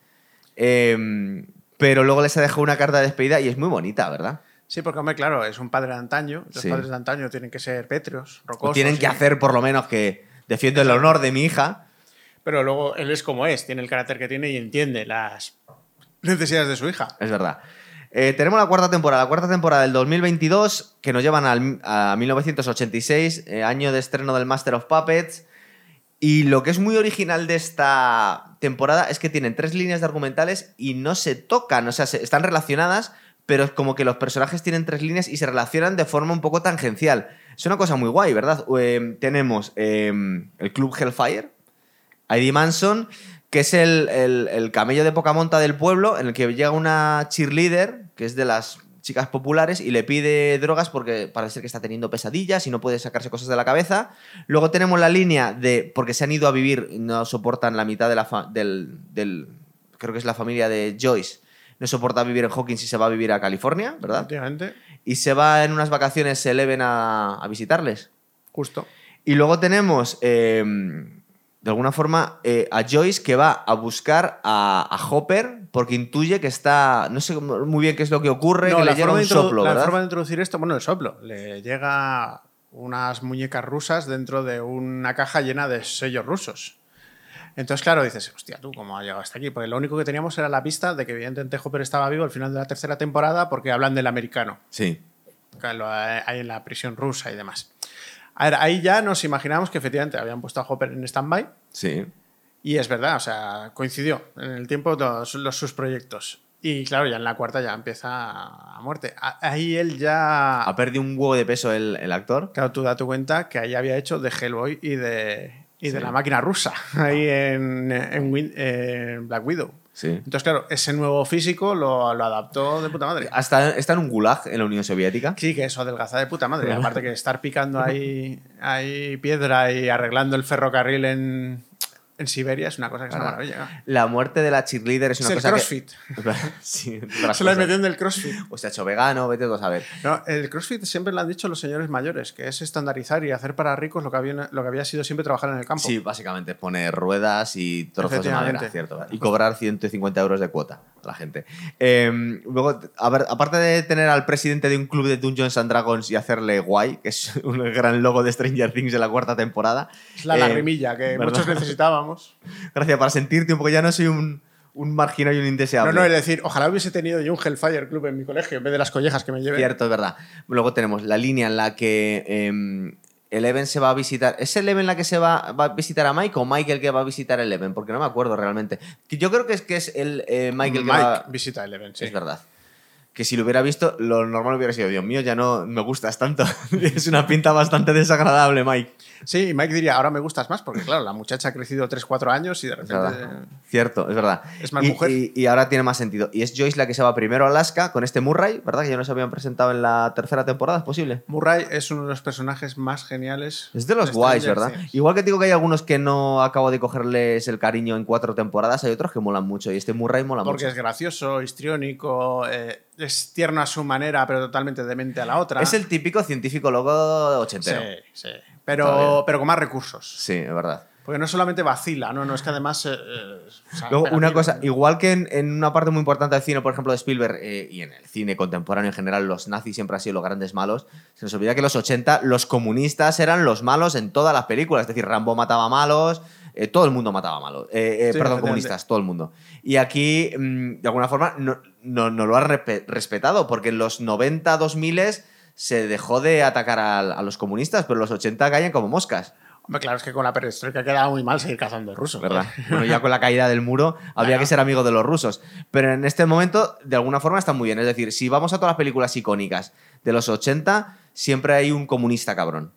Eh, pero luego les ha dejado una carta de despedida y es muy bonita, ¿verdad? Sí, porque, hombre, claro, es un padre de antaño. Los Sí. padres de antaño tienen que ser pétreos, O rocosos. tienen que y- hacer por lo menos que defiendo el honor de mi hija. Pero luego él es como es, tiene el carácter que tiene y entiende las necesidades de su hija. Es verdad. Eh, tenemos la cuarta temporada, la cuarta temporada del 2022, que nos llevan al, a 1986, eh, año de estreno del Master of Puppets. Y lo que es muy original de esta temporada es que tienen tres líneas de argumentales y no se tocan, o sea, se- están relacionadas, pero es como que los personajes tienen tres líneas y se relacionan de forma un poco tangencial. Es una cosa muy guay, ¿verdad? Eh, tenemos eh, el Club Hellfire, Eddie Manson, que es el, el- el camello de poca monta del pueblo, en el que llega una cheerleader, que es de las chicas populares, y le pide drogas porque parece que está teniendo pesadillas y no puede sacarse cosas de la cabeza. Luego tenemos la línea de, porque se han ido a vivir, y no soportan la mitad de la fa- del, del- creo que es la familia de Joyce, no soporta vivir en Hawkins y se va a vivir a California, ¿verdad? Efectivamente, Y se va en unas vacaciones, se eleven a, a visitarles. justo. Y luego tenemos, eh, de alguna forma, eh, a Joyce que va a buscar a, a Hopper porque intuye que está. No sé muy bien qué es lo que ocurre, No, que la le llega forma un de introdu- soplo, la ¿verdad? forma de introducir esto, bueno, el soplo. Le llega unas muñecas rusas dentro de una caja llena de sellos rusos. Entonces, claro, dices, hostia, tú, ¿cómo ha llegado hasta aquí? Porque lo único que teníamos era la pista de que evidentemente Hopper estaba vivo al final de la tercera temporada porque hablan del americano, Sí. hay en la prisión rusa y demás. A ver, ahí ya nos imaginamos que efectivamente habían puesto a Hopper en stand-by Sí. y es verdad, o sea, coincidió en el tiempo todos los, sus proyectos. Y claro, ya en la cuarta ya empieza a muerte. Ahí él ya... Ha perdido un huevo de peso el, el actor. Claro, tú date cuenta que ahí había hecho de Hellboy y de, y de la máquina rusa, ahí en, en en Black Widow. Sí. Entonces, claro, ese nuevo físico lo, lo adaptó de puta madre. Hasta está en un gulag en la Unión Soviética. Sí, que eso adelgaza de puta madre. Aparte que estar picando ahí, ahí piedra y arreglando el ferrocarril en, en Siberia es una cosa que es una Claro. maravilla. La muerte de la cheerleader es Es una el cosa. crossfit. Que... sí, Se la metió en el crossfit. O se ha hecho vegano, vete tú a saber. No, el CrossFit siempre lo han dicho los señores mayores, que es estandarizar y hacer para ricos lo que había, lo que había sido siempre trabajar en el campo. Sí, básicamente poner ruedas y trozos de madera. ¿cierto? Y cobrar 150 euros de cuota a la gente. Eh, luego, a ver, aparte de tener al presidente de un club de Dungeons and Dragons y hacerle guay, que es un gran logo de Stranger Things de la cuarta temporada. Es la eh, lagrimilla que ¿verdad? muchos necesitábamos. Gracias, para sentirte un poco, ya no soy un, un marginal y un No, indeseable. no, es decir, ojalá hubiese tenido yo un Hellfire Club en mi colegio en vez de las collejas que me lleven. Cierto, es verdad. Luego tenemos la línea en la que eh, Eleven se va a visitar. ¿Es Eleven la que se va, va a visitar a Mike o Mike el que va a visitar a Eleven? Porque no me acuerdo realmente. Yo creo que es que es el eh, Mike el que Mike va. visita Eleven, sí. Es verdad. Que si lo hubiera visto, lo normal hubiera sido, Dios mío, ya no me gustas tanto. es una pinta bastante desagradable, Mike. Sí, y Mike diría, ahora me gustas más, porque claro, la muchacha ha crecido 3-4 años y de repente... Cierto, es verdad. Es más y, mujer. Y, y ahora tiene más sentido. Y es Joyce la que se va primero a Alaska con este Murray, ¿verdad? Que ya nos habían presentado en la tercera temporada, ¿es posible? Murray es uno de los personajes más geniales. Es de los Stranger guays, ¿verdad? Igual que digo que hay algunos que no acabo de cogerles el cariño en cuatro temporadas, hay otros que molan mucho. Y este Murray mola Porque mucho. es gracioso, histriónico, eh, es tierno a su manera, pero totalmente demente a la otra. Es el típico científico loco Sí, ochentero. sí. Bien. Pero, pero con más recursos. Sí, es verdad. Porque no solamente vacila, no, no, es que además. eh, eh, o sea, Luego, una cosa, igual que en, en una parte muy importante del cine, por ejemplo, de Spielberg eh, y en el cine contemporáneo en general, los nazis siempre han sido los grandes malos. Se nos olvida que en los 80 los comunistas eran los malos en todas las películas. Es decir, Rambo mataba malos, eh, todo el mundo mataba malos. Eh, eh, Sí, perdón, comunistas, todo el mundo. Y aquí, mm, de alguna forma, no, no, no lo han respe- respetado, porque en los 90, 2000 se dejó de atacar a, a los comunistas, pero los 80 caían como moscas. Hombre, claro, es que con la perestroika quedaba muy mal seguir cazando rusos. ¿verdad? Bueno, ya con la caída del muro habría que ser amigo de los rusos. Pero en este momento, de alguna forma, está muy bien. Es decir, si vamos a todas las películas icónicas de los 80, siempre hay un comunista cabrón.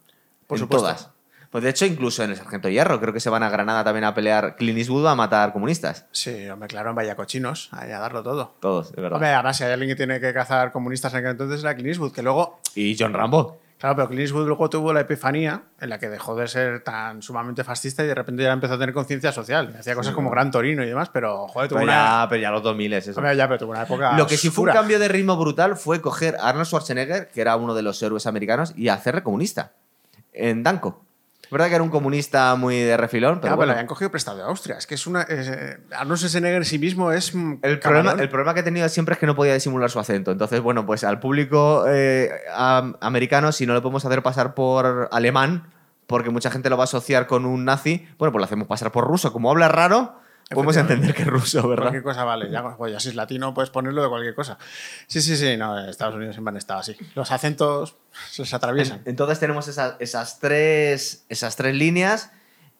Por En supuesto. todas. Pues de hecho, incluso en el Sargento Hierro, creo que se van a Granada también a pelear Clint Eastwood a matar comunistas. Sí, hombre, claro, en Vallacochinos, ahí a darlo todo. Todos, de verdad. Hombre, además, si hay alguien que tiene que cazar comunistas en aquel entonces era Clint Eastwood, que luego Y John Rambo. Claro, pero Clint Eastwood luego tuvo la epifanía en la que dejó de ser tan sumamente fascista y de repente ya empezó a tener conciencia social. Hacía cosas como Gran Torino y demás, pero joder, tuvo Pero una... ya, pero ya los 2000 es eso. Hombre, ya, pero tuvo una época Lo que sí fue un cambio de ritmo brutal fue coger a Arnold Schwarzenegger, que era uno de los héroes americanos, y hacerle comunista. En Danko. Es verdad que era un comunista muy de refilón, pero pero bueno. lo habían cogido prestado de Austria. Es que es una... eh, Arnold Schwarzenegger en sí mismo es... El problema, el problema que he tenido siempre es que no podía disimular su acento. Entonces, bueno, pues al público eh, am- americano, si no le podemos hacer pasar por alemán, porque mucha gente lo va a asociar con un nazi, bueno, pues lo hacemos pasar por ruso. Como habla raro, podemos entender que es ruso, ¿verdad? Cualquier cosa vale. Ya, pues ya si es latino puedes ponerlo de cualquier cosa. Sí, sí, sí. No, Estados Unidos siempre han estado así. Los acentos se les atraviesan. Entonces tenemos esa- esas, tres, esas tres líneas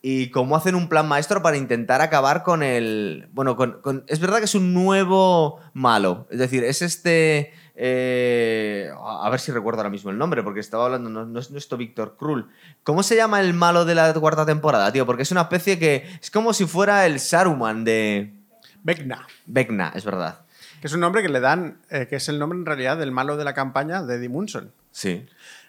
y cómo hacen un plan maestro para intentar acabar con el... Bueno, con, con- es verdad que es un nuevo malo. Es decir, es este... eh, a ver si recuerdo ahora mismo el nombre, porque estaba hablando, no, no es, esto Víctor Krull. ¿Cómo se llama el malo de la cuarta temporada, tío? Porque es una especie que es como si fuera el Saruman de Vecna. Vecna, es verdad. Que es un nombre que le dan, eh, que es el nombre en realidad del malo de la campaña de Eddie Munson. Sí.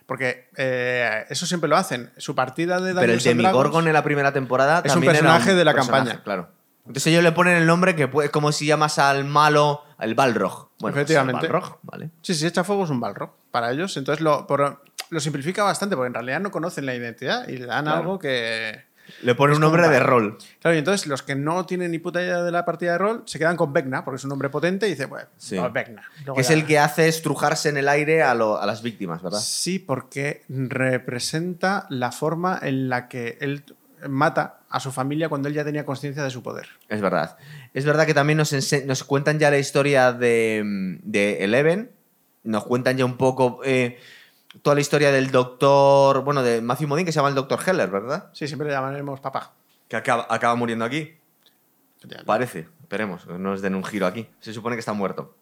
Porque eh, eso siempre lo hacen. Su partida de Pero el Dungeons Demigorgon en la primera temporada Es un era personaje de la personaje, campaña. Claro. Entonces ellos le ponen el nombre que puede, como si llamas al malo, el Balrog. Bueno, pues Efectivamente. el Balrog, ¿vale? Sí, sí, echa fuego es un balrog para ellos. Entonces lo, por- lo simplifica bastante porque en realidad no conocen la identidad y le dan Claro. algo que... Le ponen Es un nombre de rol. Claro, y entonces los que no tienen ni puta idea de la partida de rol se quedan con Vecna porque es un nombre potente y dice, bueno, Sí. no, Vecna. Luego Que es ya- el que hace estrujarse en el aire a, lo- a las víctimas, ¿verdad? Sí, porque representa la forma en la que él mata a su familia cuando él ya tenía conciencia de su poder. Es verdad. Es verdad que también nos, nos cuentan ya la historia de, de Eleven. Nos cuentan ya un poco eh, toda la historia del doctor, bueno, de Matthew Modine, que se llama el doctor Heller, ¿verdad? Sí, siempre le llamaremos papá. Que acaba, acaba muriendo aquí. Parece, esperemos, no nos den un giro aquí. Se supone que está muerto.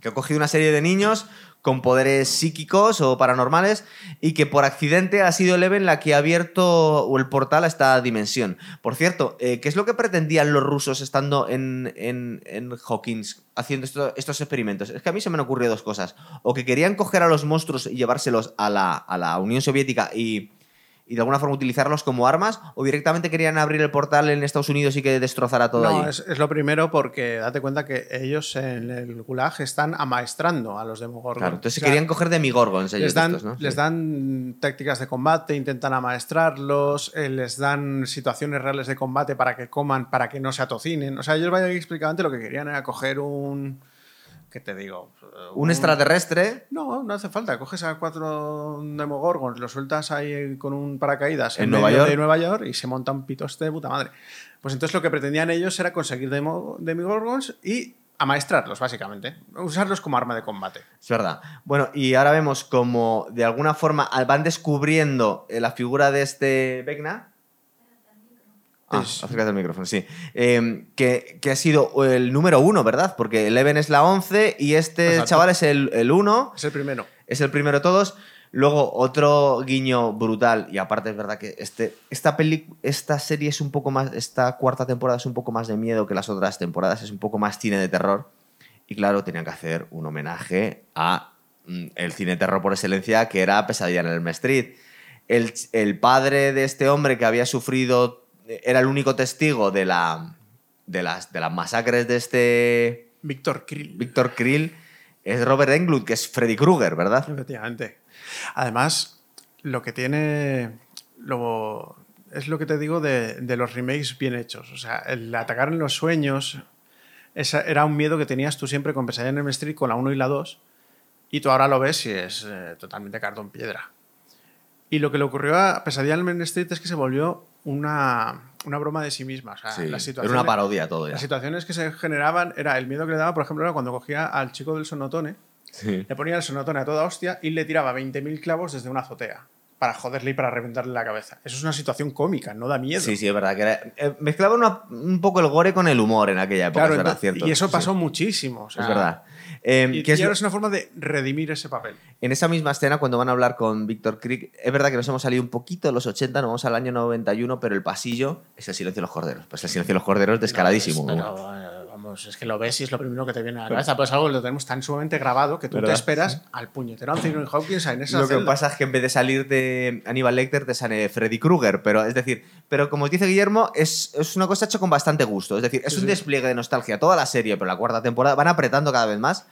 Que ha cogido una serie de niños con poderes psíquicos o paranormales y que por accidente ha sido Eleven la que ha abierto el portal a esta dimensión. Por cierto, eh, ¿qué es lo que pretendían los rusos estando en, en, en Hawkins haciendo esto- estos experimentos? Es que a mí se me han ocurrido dos cosas. O que querían coger a los monstruos y llevárselos a la, a la Unión Soviética y y de alguna forma utilizarlos como armas o directamente querían abrir el portal en Estados Unidos y que destrozara todo No, allí? es, es lo primero porque date cuenta que ellos en el Gulag están amaestrando a los Demogorgon. Claro, entonces O sea, querían coger demigorgons ellos les dan, estos, ¿no? les Sí. dan tácticas de combate, intentan amaestrarlos, eh, les dan situaciones reales de combate para que coman, para que no se atocinen. O sea, ellos vayan explícitamente lo que querían era coger un... ¿Qué te digo? Un extraterrestre No, no hace falta. Coges a cuatro Demogorgons, los sueltas ahí con un paracaídas ¿En Nueva York? de Nueva York y se monta un pitoste de puta madre. Pues entonces lo que pretendían ellos era conseguir demo- Demogorgons y amaestrarlos, básicamente. Usarlos como arma de combate. Es verdad. Bueno, y ahora vemos como de alguna forma van descubriendo eh, la figura de este Vecna. Ah, Es- acércate al micrófono, sí. Eh, que, que ha sido el número uno, ¿verdad? Porque Eleven es la 11 y este Exacto. chaval es el, el 1, Es el primero. es el primero de todos. Luego, otro guiño brutal, y aparte es verdad que este, esta, peli, esta serie es un poco más, esta cuarta temporada es un poco más de miedo que las otras temporadas, es un poco más cine de terror. Y claro, tenían que hacer un homenaje a mm, el cine de terror por excelencia, que era Pesadilla en el Elm Street. El, el padre de este hombre que había sufrido, era el único testigo de, la, de, las, de las masacres de este Víctor Krill. Víctor Krill, es Robert Englund, que es Freddy Krueger, ¿verdad? Efectivamente. Además, lo que tiene. Lo, es lo que te digo de, de los remakes bien hechos. O sea, el atacar en los sueños esa era un miedo que tenías tú siempre con Pesadilla en el Street, con la 1 y la 2. Y tú ahora lo ves y es eh, totalmente cartón piedra. Y lo que le ocurrió a Pesadilla en el Street es que se volvió una, una broma de sí misma. O sea, Sí, las era una parodia todo ya. Las situaciones que se generaban era el miedo que le daba, por ejemplo, era cuando cogía al chico del sonotone Sí. le ponía el sonotone a toda hostia y le tiraba 20.000 clavos desde una azotea. Para joderle y para reventarle la cabeza. Eso es una situación cómica, no da miedo. Sí, sí, es verdad. Que era- eh, mezclaba una- un poco el gore con el humor en aquella época, Claro, es verdad, entonces- cierto. y eso pasó sí, muchísimo. o sea, es verdad. Eh, Y, que es y ahora es una forma de redimir ese papel. En esa misma escena, cuando van a hablar con Víctor Crick, es verdad que nos hemos salido un poquito de los 80, nos vamos al año 91, pero el pasillo es el silencio de los corderos. Pues el silencio de los corderos descaradísimo. No, es- pero, eh, vamos, es que lo ves y es lo primero que te viene a la cabeza. Pues algo que lo tenemos tan sumamente grabado que tú ¿Verdad? te esperas al puñetero Anthony Hopkins en esa Lo que pasa es que en vez de salir de Aníbal Lecter te sale Freddy Krueger, pero es decir, pero como dice Guillermo, es, es una cosa hecha con bastante gusto. Es decir, es Sí, un sí. despliegue de nostalgia toda la serie, pero la cuarta temporada van apretando cada vez más,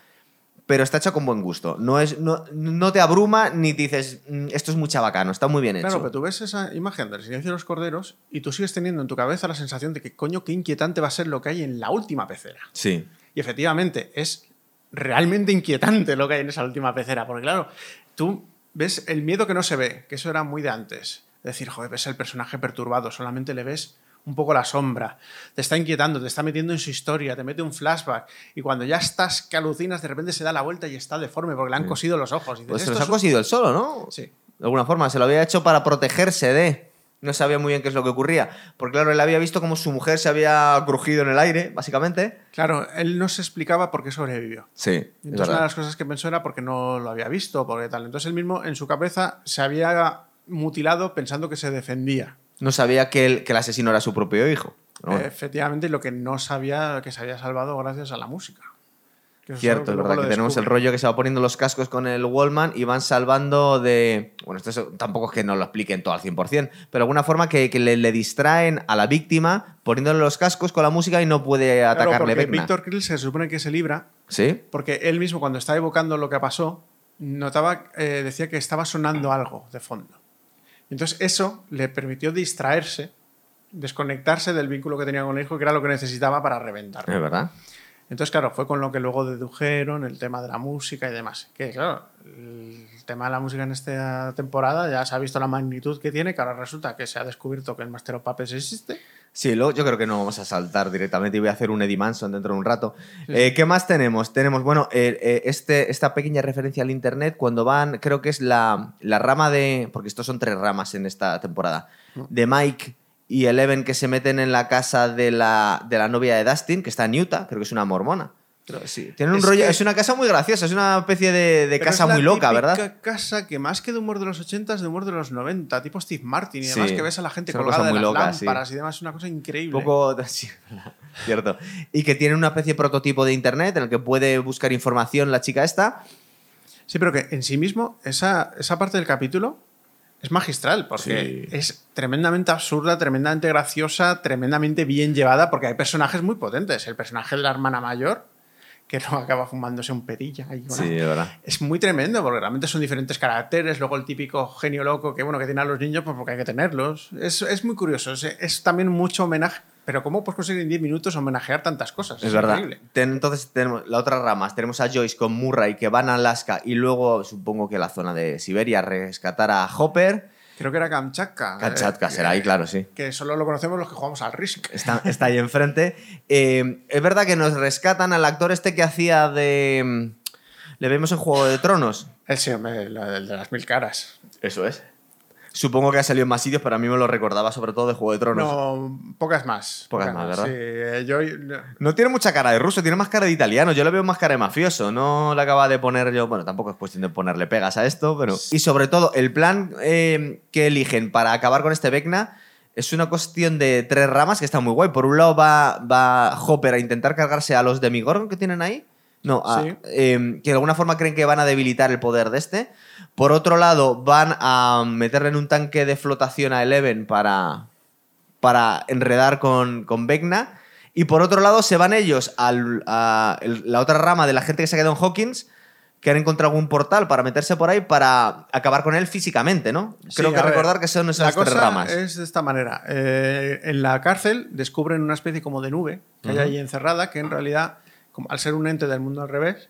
pero está hecha con buen gusto. No, es, no, no te abruma ni te dices, "Mm, esto es muy chabacano, está muy bien hecho. Claro, pero tú ves esa imagen del silencio de los corderos y tú sigues teniendo en tu cabeza la sensación de que, coño, qué inquietante va a ser lo que hay en la última pecera. Sí. Y efectivamente, es realmente inquietante lo que hay en esa última pecera. Porque, claro, tú ves el miedo que no se ve, que eso era muy de antes. Es decir, joder, ves el personaje perturbado, solamente le ves un poco la sombra. Te está inquietando, te está metiendo en su historia, te mete un flashback. Y cuando ya estás que alucinas, de repente se da la vuelta y está deforme porque le han cosido los ojos. Y dices, Pues se "Esto los ha es un-". cosido él solo, ¿no? Sí. De alguna forma, se lo había hecho para protegerse de. No sabía muy bien qué es lo que ocurría. Porque, claro, él había visto cómo su mujer se había crujido en el aire, básicamente. Claro, él no se explicaba por qué sobrevivió. Sí. Entonces una de las cosas que pensó era porque no lo había visto, porque tal. Entonces él mismo en su cabeza se había mutilado pensando que se defendía. No sabía que el, que el asesino era su propio hijo. Bueno, Efectivamente, lo que no sabía que se había salvado gracias a la música. Cierto, es verdad que tenemos el rollo que se va poniendo los cascos con el Wallman y van salvando de... Bueno, esto es- tampoco es que nos lo expliquen todo al 100%, pero de alguna forma que, que le, le distraen a la víctima poniéndole los cascos con la música y no puede Claro, atacarle Vecna. Víctor Krill se supone que se libra ¿Sí? porque él mismo cuando estaba evocando lo que pasó notaba eh, decía que estaba sonando algo de fondo. Entonces eso le permitió distraerse, desconectarse del vínculo que tenía con el hijo, que era lo que necesitaba para reventar. Es verdad. Entonces, claro, fue con lo que luego dedujeron el tema de la música y demás. Que, claro, tema de la música en esta temporada ya se ha visto la magnitud que tiene, que ahora resulta que se ha descubierto que el Master of Puppets existe. Sí, luego yo creo que no vamos a saltar directamente y voy a hacer un Eddie Manson dentro de un rato. Eh, ¿Qué más tenemos? Tenemos, bueno, eh, eh, este, esta pequeña referencia al Internet cuando van, creo que es la, la rama de, porque estos son tres ramas en esta temporada, de Mike y Eleven que se meten en la casa de la, de la novia de Dustin, que está en Utah, creo que es una mormona. Pero sí, tiene un Es rollo, que- es una casa muy graciosa, es una especie de, de casa es la muy loca, ¿verdad? casa que más que de humor de los 80 es de humor de los 90, tipo Steve Martin y demás, Sí, que ves a la gente colgada de las loca, sí. lámparas y demás, es una cosa increíble. Poco. sí, cierto. Y que tiene una especie de prototipo de internet en el que puede buscar información la chica esta. Sí, pero que en sí mismo, esa, esa parte del capítulo es magistral, porque Sí. es tremendamente absurda, tremendamente graciosa, tremendamente bien llevada, porque hay personajes muy potentes. El personaje de la hermana mayor, que luego acaba fumándose un es verdad. Es muy tremendo, porque realmente son diferentes caracteres. Luego el típico genio loco que, bueno, que tiene a los niños, pues porque hay que tenerlos. Es, es muy curioso. Es, es también mucho homenaje. Pero ¿cómo puedes conseguir en 10 minutos homenajear tantas cosas? Es verdad. increíble. Ten- entonces tenemos la otra rama. Tenemos a Joyce con Murray que van a Alaska y luego supongo que la zona de Siberia a rescatar a Hopper. Creo que era Kamchatka. Kamchatka eh, será ahí, claro, sí. Que solo lo conocemos los que jugamos al Risk. Está, está ahí enfrente. Eh, es verdad que nos rescatan al actor este que hacía de... mm, Le vemos en Juego de Tronos. El, sí, hombre, el de las mil caras. Eso es. Supongo que ha salido en más sitios, pero a mí me lo recordaba sobre todo de Juego de Tronos. No, pocas más. Pocas más, ¿verdad? Sí, yo, no. No tiene mucha cara de ruso, tiene más cara de italiano. Yo le veo más cara de mafioso. No le acaba de poner yo. Bueno, tampoco es cuestión de ponerle pegas a esto, pero. Y sobre todo, el plan eh, que eligen para acabar con este Vecna es una cuestión de tres ramas que está muy guay. Por un lado, va, va Hopper a intentar cargarse a los Demigorgon que tienen ahí. No, a- Sí. eh, que de alguna forma creen que van a debilitar el poder de este. Por otro lado, van a meterle en un tanque de flotación a Eleven para, para enredar con, con Vecna. Y por otro lado, se van ellos al- a el- la otra rama de la gente que se ha quedado en Hawkins, que han encontrado algún portal para meterse por ahí para acabar con él físicamente, ¿no? Creo que ver, recordar que son La esas tres cosa ramas. es de esta manera. Eh, en la cárcel descubren una especie como de nube que hay ahí encerrada, que en realidad, como, al ser un ente del mundo al revés,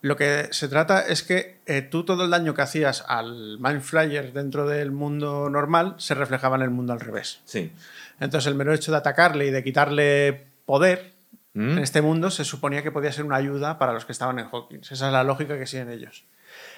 lo que se trata es que eh, tú todo el daño que hacías al Mind Flyer dentro del mundo normal se reflejaba en el mundo al revés. Sí. Entonces el mero hecho de atacarle y de quitarle poder Mm. en este mundo se suponía que podía ser una ayuda para los que estaban en Hawkins. Esa es la lógica que siguen ellos.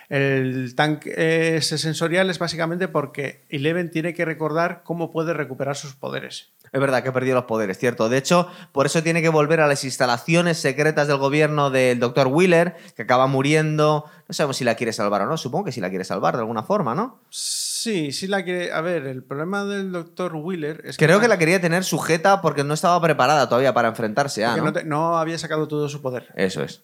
El tanque ese sensorial es básicamente porque Eleven tiene que recordar cómo puede recuperar sus poderes. Es verdad que ha perdido los poderes, cierto. De hecho, por eso tiene que volver a las instalaciones secretas del gobierno del Dr. Wheeler, que acaba muriendo. No sabemos si la quiere salvar o no. Supongo que sí la quiere salvar de alguna forma, ¿no? Sí, sí la quiere. A ver, el problema del Dr. Wheeler es que. Creo que la quería tener sujeta porque no estaba preparada todavía para enfrentarse a. ¿no? no, te- no había sacado todo su poder. Eso es.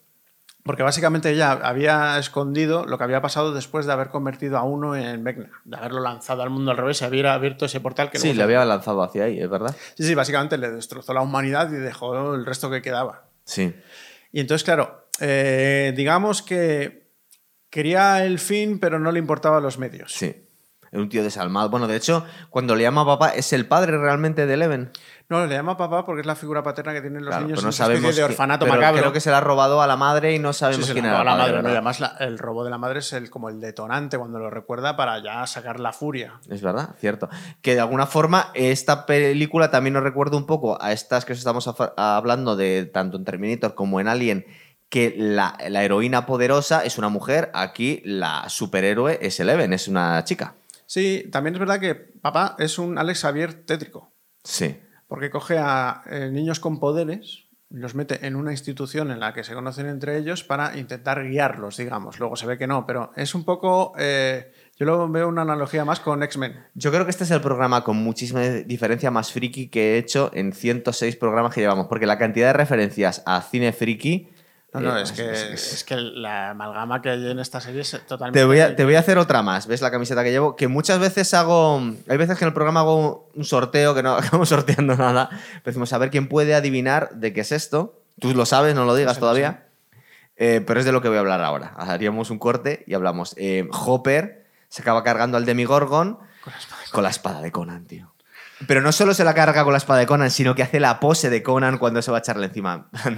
Porque básicamente ella había escondido lo que había pasado después de haber convertido a uno en Vecna, de haberlo lanzado al mundo al revés y haber abierto ese portal que Sí, le había lanzado hacia ahí, es verdad. Sí, sí, básicamente le destrozó la humanidad y dejó el resto que quedaba. Sí. Y entonces, claro, eh, digamos que quería el fin, pero no le importaban los medios. Sí. Era un tío desalmado. Bueno, de hecho, cuando le llama papá, ¿es el padre realmente de Eleven? No, le llama papá porque es la figura paterna que tienen los Claro, niños pero no sabemos. de que- orfanato pero macabro. Creo que se la ha robado a la madre y no sabemos sí, quién era la madre, además la- el robo de la madre es el, como el detonante cuando lo recuerda para ya sacar la furia. Es verdad, cierto. Que de alguna forma esta película también nos recuerda un poco a estas que os estamos hablando de tanto en Terminator como en Alien, que la, la heroína poderosa es una mujer, aquí la superhéroe es Eleven, es una chica. Sí, también es verdad que papá es un Alex Xavier tétrico. Sí. Porque coge a eh, niños con poderes, los mete en una institución en la que se conocen entre ellos para intentar guiarlos, digamos. Luego se ve que no, pero es un poco. eh, yo lo veo una analogía más con X-Men. Yo creo que este es el programa con muchísima diferencia más friki que he hecho en 106 programas que llevamos, porque la cantidad de referencias a cine friki... No, no, eh, es, que, es que la amalgama que hay en esta serie es totalmente. Te voy, a, te voy a hacer otra más. ¿Ves la camiseta que llevo? Que muchas veces hago. Hay veces que en el programa hago un sorteo que no acabamos sorteando nada. Pero decimos a ver quién puede adivinar de qué es esto. Tú lo sabes, no lo digas todavía. Eh, pero es de lo que voy a hablar ahora. Haríamos un corte y hablamos. Eh, Hopper se acaba cargando al Demigorgon con la espada de Conan, tío. Pero no solo se la carga con la espada de Conan, sino que hace la pose de Conan cuando se va a echarle encima. A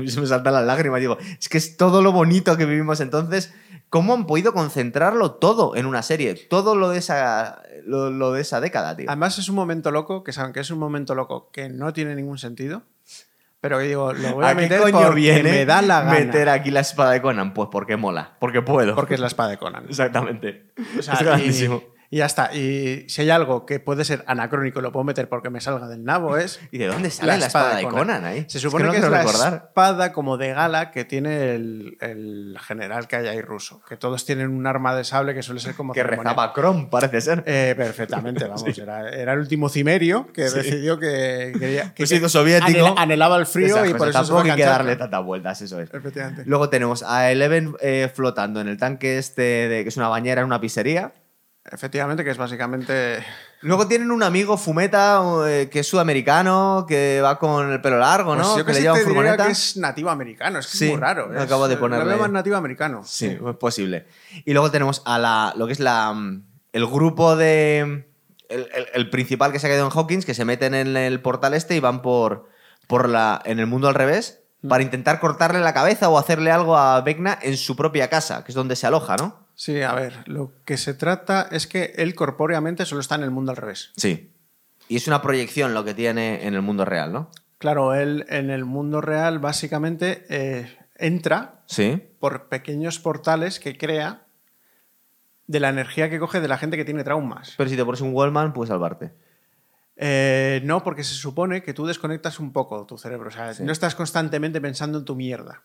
mí se me saltan las lágrimas. Digo, es que es todo lo bonito que vivimos entonces. ¿Cómo han podido concentrarlo todo en una serie? Todo lo de esa, lo, lo de esa década, tío. Además, es un momento loco, que saben que es un momento loco que no tiene ningún sentido. Pero digo, lo voy a, ¿A qué meter coño porque viene me da la gana. meter aquí la espada de Conan? Pues porque mola, porque puedo. Porque es la espada de Conan. Exactamente. O sea, es grandísimo. Y, ya está. Y si hay algo que puede ser anacrónico y lo puedo meter porque me salga del nabo es. ¿Y de dónde sale la, espada, de Conan, ahí? Se supone es que, que, no es la espada como de gala que tiene el, el general que hay ahí ruso. Que todos tienen un arma de sable que suele ser como. Que rezaba Chrome, parece ser. Eh, perfectamente, vamos. Era, era el último cimerio que decidió que quería. Que, Pues soviético. anhela- anhelaba el frío y por eso se tampoco a hay que darle tantas vueltas, eso es. Luego tenemos a Eleven eh, flotando en el tanque este, de, que es una bañera en una pizzería. Efectivamente, que es básicamente. Luego tienen un amigo fumeta eh, que es sudamericano, que va con el pelo largo, ¿no? Pues yo que le casi lleva te en diría furgoneta. que es nativo americano, es que Sí, es muy raro. me es- acabo de Lo ponerle- veo más nativo americano. Sí, es posible. Y luego tenemos a la, lo que es la, mm, el grupo de... El, el- el principal que se ha quedado en Hawkins, que se meten en el portal este y van por, por la, en el mundo al revés Mm. para intentar cortarle la cabeza o hacerle algo a Vecna en su propia casa, que es donde se aloja, ¿no? Sí, a ver, lo que se trata es que él corpóreamente solo está en el mundo al revés. Sí. Y es una proyección lo que tiene en el mundo real, ¿no? Claro, él en el mundo real básicamente eh, entra Sí. por pequeños portales que crea de la energía que coge de la gente que tiene traumas. Pero si te pones un Wallman, puedes salvarte. Eh, no, porque se supone que tú desconectas un poco tu cerebro. O sea, Sí. no estás constantemente pensando en tu mierda.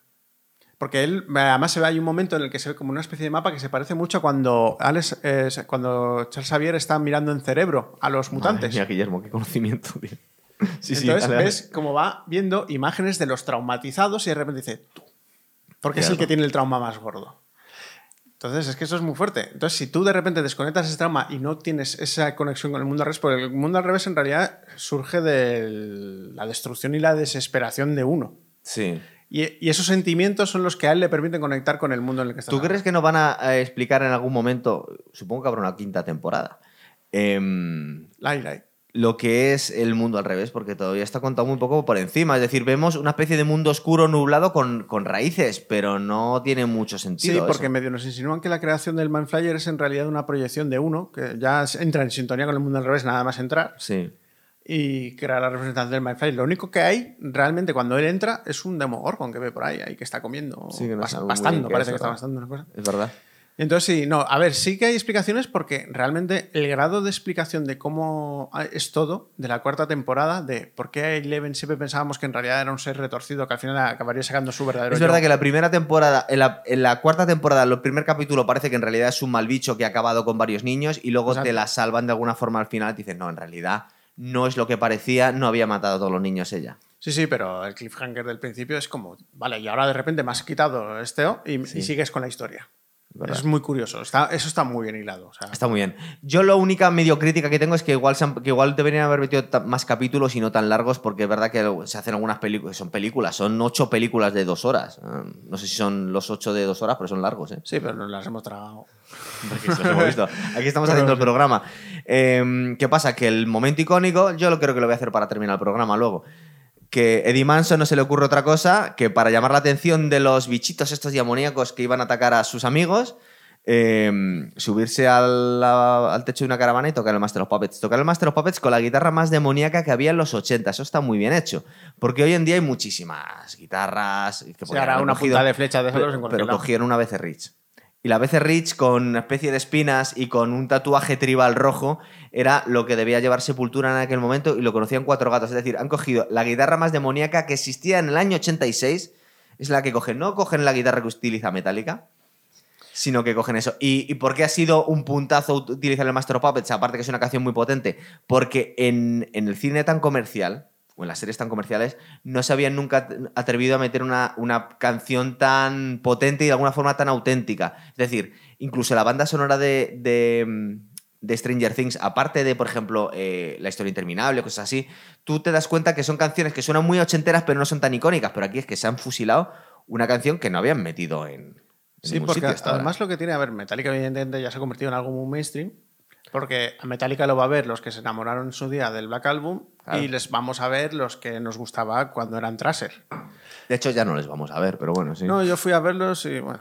Porque él, además, se ve, hay un momento en el que se ve como una especie de mapa que se parece mucho a cuando, Alex, eh, cuando Charles Xavier está mirando en cerebro a los mutantes. Mira, Guillermo, qué conocimiento, tío. Sí, sí, Entonces dale, dale. ves cómo va viendo imágenes de los traumatizados y de repente dice tú. Porque es el que tiene el trauma más gordo. Entonces es que eso es muy fuerte. Entonces, si tú de repente desconectas ese trauma y no tienes esa conexión con el mundo al revés, porque el mundo al revés en realidad surge de la destrucción y la desesperación de uno. Sí. Y, y esos sentimientos son los que a él le permiten conectar con el mundo en el que está. ¿Tú crees que nos van a, a explicar en algún momento, supongo que habrá una quinta temporada, em, lai. lo que es el mundo al revés? Porque todavía está contado muy poco por encima. Es decir, vemos una especie de mundo oscuro nublado con, con raíces, pero no tiene mucho Sí, sentido. porque eso. medio nos insinúan que la creación del Mindflayer es en realidad una proyección de uno, que ya entra en sintonía con el mundo al revés, nada más entrar. Sí. Y crea la representación del Mindflayer. Lo único que hay realmente cuando él entra es un Demogorgon que ve por ahí, ahí que está comiendo, Sí, que no bas- sabemos muy bastando, parece que está bastando una cosa. Es verdad. Entonces sí, no, a ver, sí que hay explicaciones porque realmente el grado de explicación de cómo es todo de la cuarta temporada, de por qué Eleven siempre pensábamos que en realidad era un ser retorcido que al final acabaría sacando su verdadero Es yo. verdad que la primera temporada, en la, en la cuarta temporada, el primer capítulo parece que en realidad es un mal bicho que ha acabado con varios niños y luego Exacto. te la salvan de alguna forma al final y te dicen, no, en realidad no es lo que parecía, no había matado a todos los niños ella. Sí, sí, pero el cliffhanger del principio es como, vale, y ahora de repente me has quitado este O y, y sigues con la historia. ¿Verdad? Es muy curioso, está, eso está muy bien hilado. o sea, Está muy bien. Yo la única medio crítica que tengo es que igual, se han- que igual deberían haber metido más capítulos y no tan largos, porque es verdad que se hacen algunas películas, son películas, son ocho películas de dos horas. Eh, No sé si son los ocho de dos horas, pero son largos, ¿eh? Sí, pero nos las hemos tragado. Hemos visto. Aquí estamos haciendo el programa. Eh, ¿Qué pasa? Que el momento icónico, yo lo creo que lo voy a hacer para terminar el programa luego. Que Eddie Manson no se le ocurre otra cosa que para llamar la atención de los bichitos estos diamoníacos que iban a atacar a sus amigos, eh, subirse al, techo de una caravana y tocar el Master of Puppets. Tocar el Master of Puppets con la guitarra más demoníaca que había en los 80. Eso está muy bien hecho. Porque hoy en día hay muchísimas guitarras. Que una cogido, punta de flecha de pero, en pero cogieron una vez Rich. Y la BC Rich con una especie de espinas y con un tatuaje tribal rojo era lo que debía llevar Sepultura en aquel momento y lo conocían cuatro gatos. Es decir, han cogido la guitarra más demoníaca que existía en el año 86, es la que cogen. No cogen la guitarra que utiliza Metallica, sino que cogen eso. ¿Y, y por qué ha sido un puntazo ut- utilizar el Master Puppets? Aparte que es una canción muy potente. Porque en, en el cine tan comercial, o en las series tan comerciales, no se habían nunca atrevido a meter una, una canción tan potente y de alguna forma tan auténtica. Es decir, incluso la banda sonora de, de, de Stranger Things, aparte de, por ejemplo, eh, La historia interminable, cosas así, tú te das cuenta que son canciones que suenan muy ochenteras, pero no son tan icónicas. Pero aquí es que se han fusilado una canción que no habían metido en. en Sí, porque ahora. además lo que tiene, a ver, Metallica evidentemente ya se ha convertido en algo muy mainstream, porque a Metallica lo va a ver los que se enamoraron en su día del Black Album Claro. y les vamos a ver los que nos gustaba cuando eran Traser. De hecho, ya no les vamos a ver, pero bueno, sí. No, yo fui a verlos y bueno.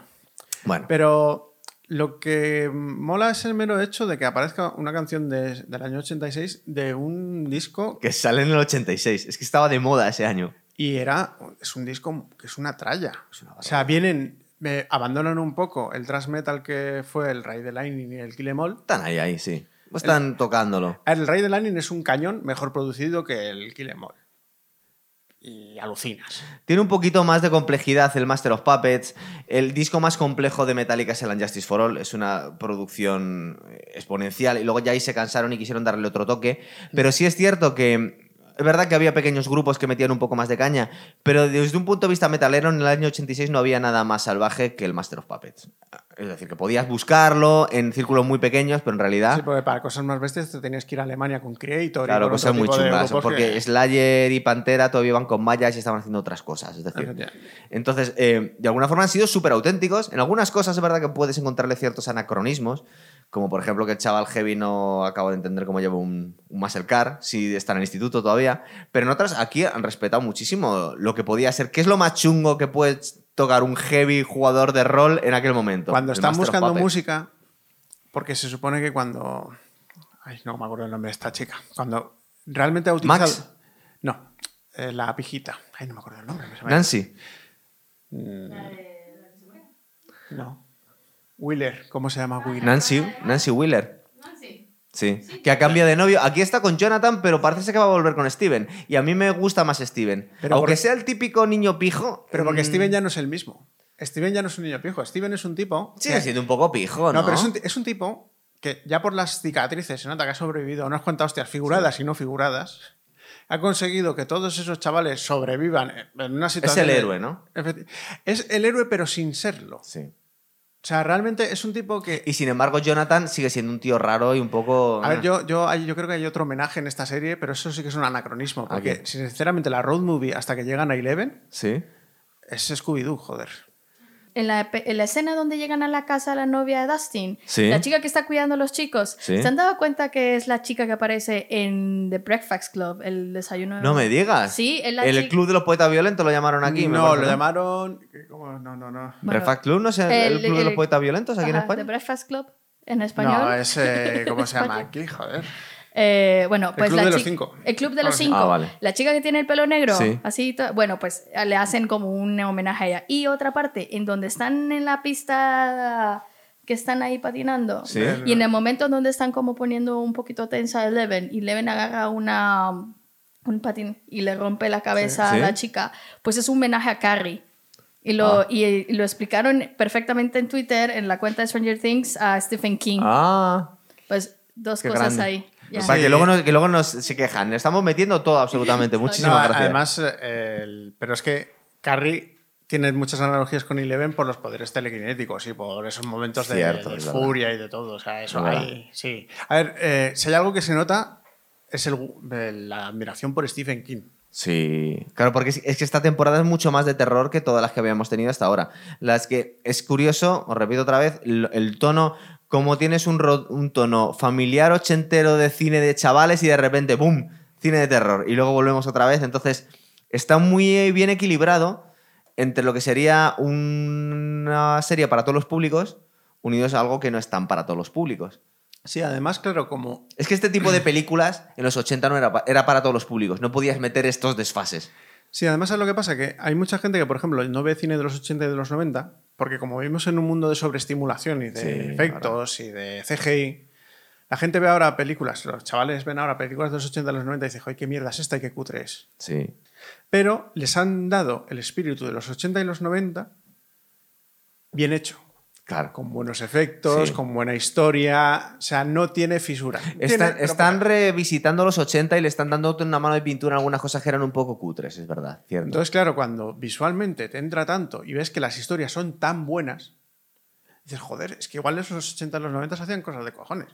bueno, Pero lo que mola es el mero hecho de que aparezca una canción de- del año 86 de un disco que sale en el 86. Es que estaba de moda ese año. y era es un disco que es una tralla. o sea, vienen eh, abandonan un poco el thrash metal que fue el Rey de Lightning y el Kill Em All. Están ahí, ahí, sí. Están tocándolo. El Rey de Lightning es un cañón mejor producido que el Kill Em All. Y alucinas. Tiene un poquito más de complejidad el Master of Puppets. El disco más complejo de Metallica es el Unjustice for All. Es una producción eh, exponencial. Y luego ya ahí se cansaron y quisieron darle otro toque. Pero sí es cierto que. Es verdad que había pequeños grupos que metían un poco más de caña, pero desde un punto de vista metalero, en el año 86 no había nada más salvaje que el Master of Puppets. Es decir, que podías buscarlo en círculos muy pequeños, pero en realidad. Sí, porque para cosas más bestias te tenías que ir a Alemania con Creator. y Claro, con cosas muy chungas, porque que- Slayer y Pantera todavía iban con mallas y estaban haciendo otras cosas. Es decir, entonces, eh, de alguna forma han sido súper auténticos. En algunas cosas es verdad que puedes encontrarle ciertos anacronismos, como por ejemplo que el chaval heavy no acabo de entender cómo lleva un, un muscle car, si está en el instituto todavía. Pero en otras, aquí han respetado muchísimo lo que podía ser. ¿Qué es lo más chungo que puede tocar un heavy jugador de rol en aquel momento? Cuando están buscando música, porque se supone que cuando. Ay, no me acuerdo el nombre de esta chica. Cuando realmente ha utilizado. Max. No, eh, la pijita. Ay, no me acuerdo el nombre. Nancy. No. Wheeler, ¿cómo se llama Wheeler? Nancy, Nancy Wheeler. Sí, que ha cambiado de novio. Aquí está con Jonathan, pero parece que va a volver con Steven. Y a mí me gusta más Steven. Pero Aunque porque- sea el típico niño pijo. Pero porque mm, Steven ya no es el mismo. Steven ya no es un niño pijo. Steven es un tipo. Sigue que- siendo un poco pijo, ¿no? No, pero es un, ti- es un tipo que ya por las cicatrices se nota que ha sobrevivido a unas cuantas hostias figuradas y no figuradas. Ha conseguido que todos esos chavales sobrevivan en una situación. el de- héroe, ¿no? Es el héroe, pero sin serlo. Sí. O sea, realmente es un tipo que. Y sin embargo, Jonathan sigue siendo un tío raro y un poco. A ver, eh, yo, yo, yo creo que hay otro homenaje en esta serie, pero eso sí que es un anacronismo. Porque, sinceramente, la road movie hasta que llegan a Eleven Sí. es Scooby-Doo, joder. En la, en la escena donde llegan a la casa la novia de Dustin, Sí. la chica que está cuidando a los chicos, Sí. ¿se han dado cuenta que es la chica que aparece en The Breakfast Club, el desayuno? No me digas. Sí, es la El chica- club de los poetas violentos lo llamaron aquí. no, lo llamaron. ¿cómo? No, no, no. Bueno, Breakfast Club, no sé, el, el- club de los poetas violentos aquí en Ajá, The España. Breakfast Club en español. No, es. eh, ¿Cómo se llama aquí? Joder. Eh, bueno, pues Club la de los chica- Cinco. El club de los Ah, cinco. Ah, vale. La chica que tiene el pelo negro, Sí. así, bueno, pues le hacen como un homenaje a ella. Y otra parte, en donde están en la pista que están ahí patinando. Sí. Y en el momento donde están como poniendo un poquito tensa a Eleven y Eleven agarra una, un patín y le rompe la cabeza Sí. a la chica, pues es un homenaje a Carrie. Y lo, Ah. y, y lo explicaron perfectamente en Twitter, en la cuenta de Stranger Things, a Stephen King. Ah, Pues dos qué cosas grande. ahí. Ya. Para Sí. que luego, nos, que luego nos se quejan. Le estamos metiendo todo absolutamente. Muchísimas No, gracias. Además, eh, el- pero es que Carrie tiene muchas analogías con Eleven por los poderes telequinéticos y por esos momentos de, Cierto, de es verdad. furia y de todo. O sea, eso Es. Sí. A ver, eh, si hay algo que se nota es el- la admiración por Stephen King. Sí, claro, porque es, es que esta temporada es mucho más de terror que todas las que habíamos tenido hasta ahora. Las que es curioso, os repito otra vez, el, el tono, como tienes un, tono familiar ochentero de cine de chavales y de repente, ¡boom! Cine de terror. Y luego volvemos otra vez. Entonces, está muy bien equilibrado entre lo que sería una serie para todos los públicos, unidos a algo que no es tan para todos los públicos. Sí, además, claro, como. Es que este tipo de películas en los 80 no era, era para todos los públicos, no podías meter estos desfases. Sí, además es lo que pasa, que hay mucha gente que, por ejemplo, no ve cine de los 80 y de los 90, porque como vivimos en un mundo de sobreestimulación y de Sí, efectos y de CGI, la gente ve ahora películas, los chavales ven ahora películas de los 80 y los 90 y dicen, ¡ay, qué mierda es esta y qué cutre es! Sí. Pero les han dado el espíritu de los 80 y los 90 bien hecho, Claro. con buenos efectos, Sí. con buena historia, o sea, no tiene fisura. Tiene, Están, revisitando los 80 y le están dando una mano de pintura en algunas cosas que eran un poco cutres, es verdad, cierto. Entonces, claro, cuando visualmente te entra tanto y ves que las historias son tan buenas, dices, joder, es que igual en los 80 y los 90 se hacían cosas de cojones.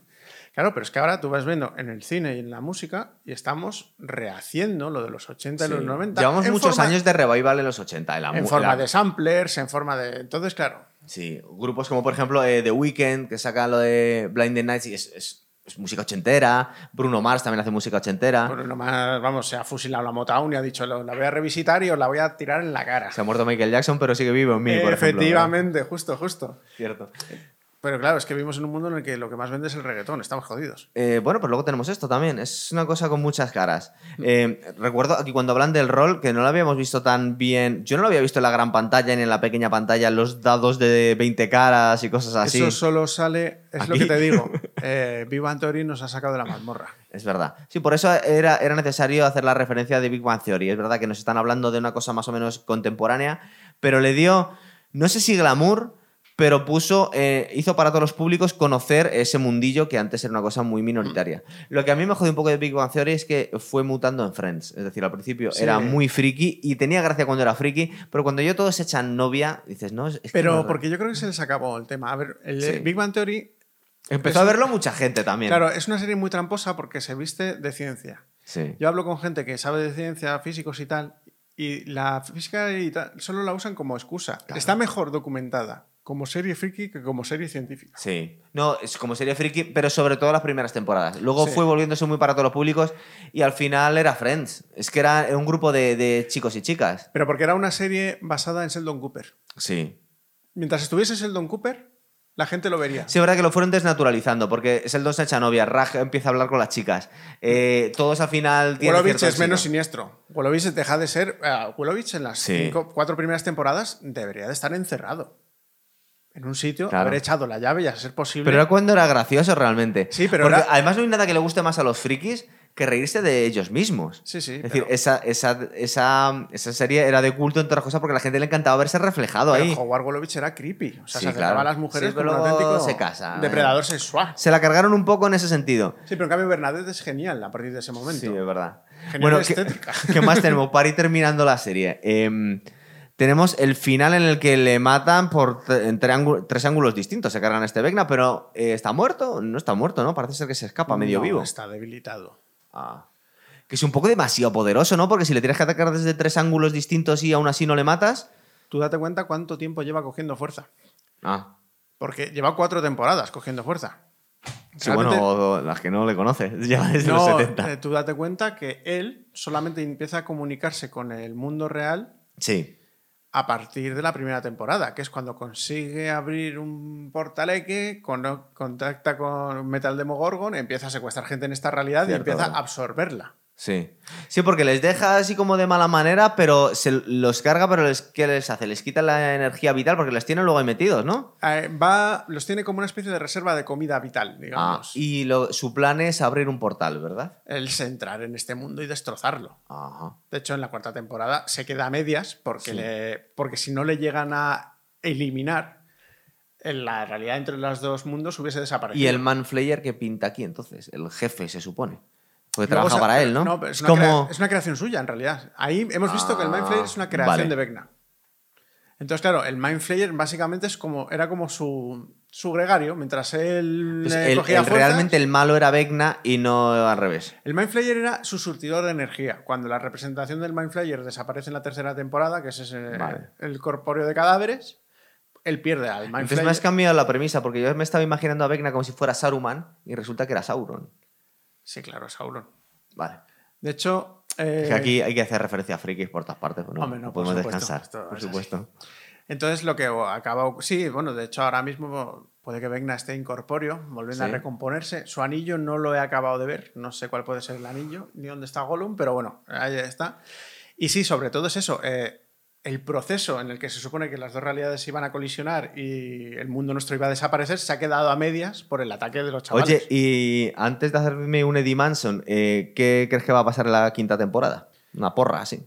Claro, pero es que ahora tú vas viendo en el cine y en la música y estamos rehaciendo lo de los 80 Sí. y los 90. Llevamos muchos forma- años de revival en los 80. En, la En forma la- de samplers, en forma de. Entonces, claro. Sí, grupos como por ejemplo eh, The Weeknd, que saca lo de Blinding Nights y es, es- es música ochentera. Bruno Mars también hace música ochentera. Bueno, nomás, vamos, se ha fusilado la Motown y ha dicho, "Lo- la voy a revisitar y os la voy a tirar en la cara. Se ha muerto Michael Jackson, pero sigue vivo en mí, por ejemplo, ¿verdad? Efectivamente, justo, justo. Cierto. Pero claro, es que vivimos en un mundo en el que lo que más vende es el reggaetón, estamos jodidos. Eh, bueno, pues luego tenemos esto también. Es una cosa con muchas caras. Eh, recuerdo aquí cuando hablan del rol, que no lo habíamos visto tan bien. Yo no lo había visto en la gran pantalla ni en la pequeña pantalla, los dados de 20 caras y cosas así. Eso solo sale, es lo Aquí. que te digo. Eh, Big Bang Theory nos ha sacado de la mazmorra. Es verdad. Sí, por eso era, era necesario hacer la referencia de Big Bang Theory. Es verdad que nos están hablando de una cosa más o menos contemporánea, pero le dio, no sé si glamour, pero puso, eh, hizo para todos los públicos conocer ese mundillo que antes era una cosa muy minoritaria. Lo que a mí me jodió un poco de Big Bang Theory es que fue mutando en Friends. Es decir, al principio Sí. era muy friki y tenía gracia cuando era friki, pero cuando yo todos se echan novia, dices, no, es que Pero no- porque yo creo que se les acabó el tema. A ver, el Sí. Big Bang Theory, Empezó es- a verlo mucha gente también. claro, es una serie muy tramposa porque se viste de ciencia. Sí. Yo hablo con gente que sabe de ciencia, físicos y tal, y la física y tal solo la usan como excusa. Está mejor documentada como serie friki que como serie científica. Sí. No, es como serie friki, pero sobre todo las primeras temporadas. Luego Sí. fue volviéndose muy para todos los públicos y al final era Friends. Es que era un grupo de, de chicos y chicas. Pero porque era una serie basada en Sheldon Cooper. Sí. Mientras estuviese Sheldon Cooper, la gente lo vería. Sí, es verdad que lo fueron desnaturalizando, porque Sheldon se echa novia, Raj empieza a hablar con las chicas. Eh, todos al final tienen. Cierto es menos siniestro. Wolowitz deja de ser. eh, Wolowitz en las Sí. cinco- cuatro primeras temporadas debería de estar encerrado. En un sitio, Claro. haber echado la llave y a ser posible. Pero era cuando era gracioso realmente. Sí, pero Porque era- además no hay nada que le guste más a los frikis que reírse de ellos mismos. Sí, sí, Es pero- decir, esa, esa, esa, esa serie era de culto, entre otras cosas, porque a la gente le encantaba verse reflejado Pero ahí. Howard Wolowitz era creepy. O sea, Sí, se acercaba claro. a las mujeres Sí, pero como auténtico se casa, depredador sexual. Se la cargaron un poco en ese sentido. Sí, pero en cambio Bernadette es genial a partir de ese momento. Sí, es verdad. Genial bueno, ¿qué, estética. qué más tenemos? Para ir terminando la serie. Em, tenemos el final en el que le matan por en tres ángulos distintos. Se cargan a este Vecna, pero eh, ¿está muerto? No está muerto, ¿no? Parece ser que se escapa medio No, vivo. Está debilitado. Ah. Que es un poco demasiado poderoso, ¿no? Porque si le tienes que atacar desde tres ángulos distintos y aún así no le matas. Tú date cuenta cuánto tiempo lleva cogiendo fuerza. Ah. Porque lleva cuatro temporadas cogiendo fuerza. Sí, Realmente- bueno, las que no le conoces. Ya desde No, los 70. eh, tú date cuenta que él solamente empieza a comunicarse con el mundo real Sí. A partir de la primera temporada, que es cuando consigue abrir un portaleque, con- contacta con Metal Demogorgon, empieza a secuestrar gente en esta realidad Cierto, y empieza ¿verdad? a absorberla. Sí. Sí, porque les deja así como de mala manera, pero se los carga, pero les, ¿qué les hace? Les quita la energía vital porque les tiene luego ahí metidos, ¿no? Eh, va, los tiene como una especie de reserva de comida vital, Ah, digamos. y lo- su plan es abrir un portal, ¿verdad? El entrar en este mundo y destrozarlo. Ajá. De hecho, en la cuarta temporada se queda a medias porque, Sí. le- porque si no le llegan a eliminar, en la realidad entre los dos mundos hubiese desaparecido. Y el Manflayer que pinta aquí, entonces, el jefe, se supone. Porque Luego trabaja para él, ¿no? No, pero es, una como... crea- es una creación suya, en realidad. Ahí hemos visto que el Ah, Mindflayer es una creación vale. de Vecna. Entonces, claro, el Mindflayer básicamente es como, era como su, su gregario, mientras él Entonces, el- cogía el- fuerzas, realmente el malo era Vecna y no al revés. El Mindflayer era su surtidor de energía. Cuando la representación del Mindflayer desaparece en la tercera temporada, que es ese, Vale. el corpóreo de cadáveres, él pierde al Entonces Mindflayer. me has cambiado la premisa, porque yo me estaba imaginando a Vecna como si fuera Saruman y resulta que era Sauron. Sí, claro, Sauron. Vale. De hecho, eh, Es que aquí hay que hacer referencia a frikis por todas partes, ¿no? Hombre, no, por podemos supuesto, descansar, esto por es así. supuesto. entonces lo que acaba... Sí, bueno, de hecho ahora mismo puede que Vecna esté incorpóreo, volviendo a recomponerse. Su anillo no lo he acabado de ver, no sé cuál puede ser el anillo, ni dónde está Gollum, pero bueno, ahí está. Y sí, sobre todo es eso, eh, el proceso en el que se supone que las dos realidades iban a colisionar y el mundo nuestro iba a desaparecer se ha quedado a medias por el ataque de los chavales. Oye, y antes de hacerme un Eddie Manson, eh, ¿qué crees que va a pasar en la quinta temporada? Una porra, así.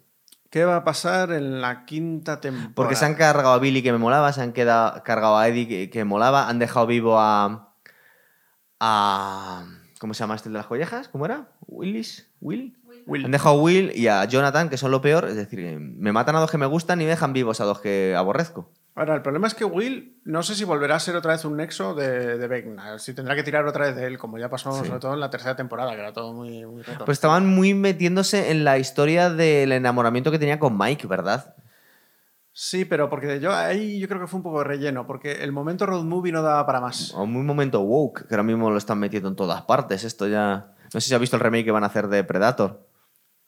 ¿Qué va a pasar en la quinta temporada? Porque se han cargado a Billy que me molaba, se han quedado, cargado a Eddie que, que molaba, han dejado vivo a. a ¿Cómo se llama este de las collejas? ¿Cómo era? ¿Willis? ¿Will? Will. Han dejado a Will y a Jonathan, que son lo peor. Es decir, me matan a dos que me gustan y me dejan vivos a dos que aborrezco. Ahora, el problema es que Will no sé si volverá a ser otra vez un nexo de, de Vecna. Si tendrá que tirar otra vez de él, como ya pasó Sí. sobre todo en la tercera temporada, que era todo muy. Pues estaban muy metiéndose en la historia del enamoramiento que tenía con Mike, ¿verdad? Sí, pero porque yo ahí yo creo que fue un poco de relleno, porque el momento road movie no daba para más. O muy momento woke, que ahora mismo lo están metiendo en todas partes. Esto ya. No sé si has visto el remake que van a hacer de Predator.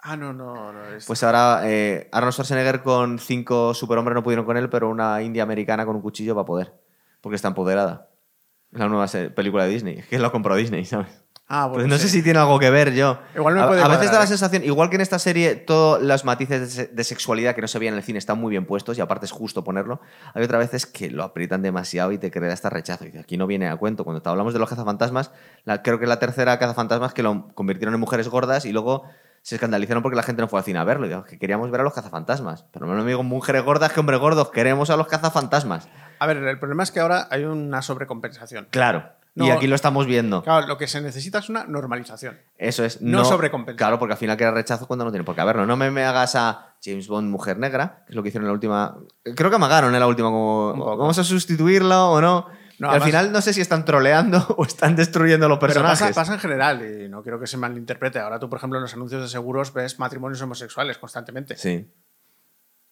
Ah, no, no, no. es- Pues ahora eh, Arnold Schwarzenegger con cinco superhombres no pudieron con él, pero una india americana con un cuchillo va a poder. Porque está empoderada. Es la nueva película de Disney. Es que lo compró Disney, ¿sabes? ah, bueno, Pues no sé si tiene algo que ver yo. Igual me a, puede a veces da la ¿eh? sensación, igual que en esta serie, todos los matices de, se- de sexualidad que no se veían en el cine están muy bien puestos y aparte es justo ponerlo. Hay otras veces que lo aprietan demasiado y te crea hasta rechazo. Y aquí no viene a cuento. Cuando te hablamos de los cazafantasmas, la- creo que es la tercera cazafantasmas que lo convirtieron en mujeres gordas y luego se escandalizaron porque la gente no fue al cine a verlo. Y que queríamos ver a los cazafantasmas. Pero no me digo mujeres gordas que hombres gordos. Queremos a los cazafantasmas. A ver, el problema es que ahora hay una sobrecompensación. Claro. y No. aquí lo estamos viendo. Claro, lo que se necesita es una normalización. Eso es. No sobrecompensar. Claro, porque al final queda rechazo cuando no tiene por qué haberlo. No me, me hagas a James Bond mujer negra, que es lo que hicieron en la última. Creo que amagaron en la última, como vamos a sustituirlo o no. No, Y al final no sé si están troleando o están destruyendo los Pero personajes. pasa, pasa en general y no quiero que se malinterprete. Ahora tú, por ejemplo, en los anuncios de seguros ves matrimonios homosexuales constantemente. Sí.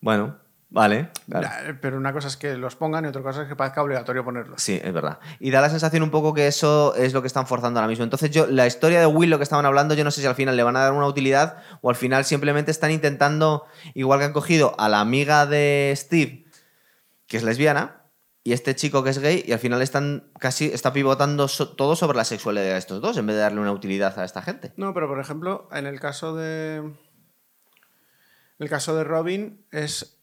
Bueno, vale. claro. Ya, Pero una cosa es que los pongan y otra cosa es que parezca obligatorio ponerlos. Sí, es verdad. Y da la sensación un poco que eso es lo que están forzando ahora mismo. Entonces, yo, la historia de Will, lo que estaban hablando, yo no sé si al final le van a dar una utilidad o al final simplemente están intentando, igual que han cogido a la amiga de Steve, que es lesbiana, y este chico que es gay, y al final están casi está pivotando so- todo sobre la sexualidad de estos dos, en vez de darle una utilidad a esta gente. No, pero por ejemplo, en el caso de. En el caso de Robin es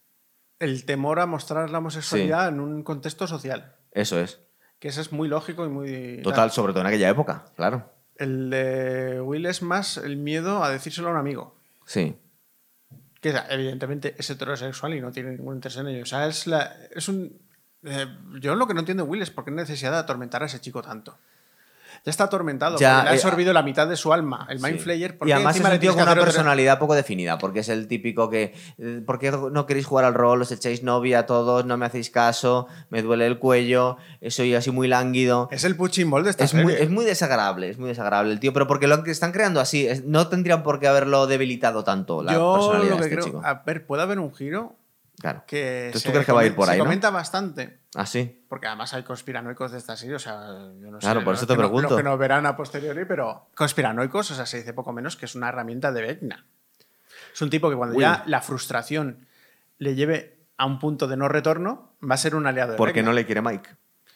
el temor a mostrar la homosexualidad en un contexto social. Eso es. Que eso es muy lógico y muy. Total, sobre todo en aquella época, claro. El de Will es más el miedo a decírselo a un amigo. Sí. Que evidentemente es heterosexual y no tiene ningún interés en ello. O sea, es, la, es un. Eh, yo lo que no entiendo de Will es por qué necesidad de atormentar a ese chico tanto. Ya está atormentado, Ya, porque le ha eh, absorbido la mitad de su alma, el Mind Sí. Flayer. ¿por Y además es un tío con una personalidad poco definida, porque es el típico que, eh, ¿por qué no queréis jugar al rol? Os echáis novia a todos, no me hacéis caso, me duele el cuello, soy así muy lánguido. Es el punching ball de esta Es muy, es muy desagradable, es muy desagradable el tío, pero porque lo que están creando así, no tendrían por qué haberlo debilitado tanto la Yo personalidad lo de que este creo, chico. a ver, puede haber un giro Claro. que Entonces, ¿tú crees que va a ir por ahí, se no? comenta bastante, Así. porque además hay conspiranoicos de esta serie, o sea, yo no sé. Claro, por eso te que no- pregunto. los que no verán a posteriori, pero conspiranoicos, o sea, se dice poco menos que es una herramienta de Vecna. Es un tipo que cuando Uy. ya la frustración le lleve a un punto de no retorno, va a ser un aliado de Porque Vecna. no le quiere Mike.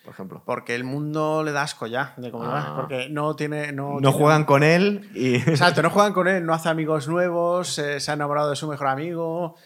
por ejemplo. Porque el mundo le da asco ya de cómo va, Ah. Porque no tiene. No, No tiene- juegan con él y... Exacto, no juegan con él, no hace amigos nuevos, eh, se ha enamorado de su mejor amigo.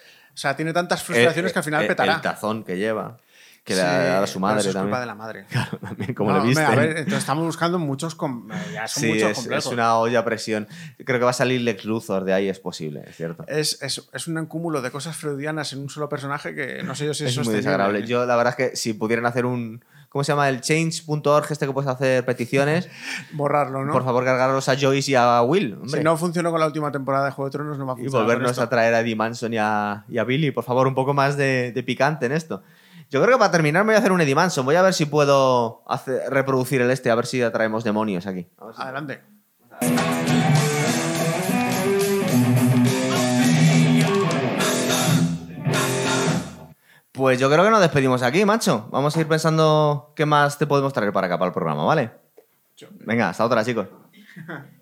O sea, tiene tantas frustraciones El- que al final el- petará. El tazón que lleva, que le Sí, da a su madre eso es también. culpa de la madre. Claro, también, como No, le hombre, viste. a ver, entonces estamos buscando muchos. eh, Ya son Sí, muchos es, complejos. es una olla a presión. Creo que va a salir Lex Luthor de ahí, es posible, es cierto. Es, es- es un cúmulo de cosas freudianas en un solo personaje que no sé yo si es, es muy desagradable. Yo, la verdad es que si pudieran hacer un. ¿Cómo se llama? El change.org, este que puedes hacer peticiones. Borrarlo, ¿no? Por favor, cargarlos a Joyce y a Will. hombre. Si no funcionó con la última temporada de Juego de Tronos, no va a y funcionar. con volvernos a traer a Eddie Manson y a, y a Billy. Por favor, un poco más de, de picante en esto. Yo creo que para terminar me voy a hacer un Eddie Manson. Voy a ver si puedo hacer- reproducir el este, a ver si atraemos demonios aquí. Si- Adelante. Pues yo creo que nos despedimos aquí, macho. Vamos a ir pensando qué más te podemos traer para acá, para el programa, ¿vale? Venga, hasta otra, chicos.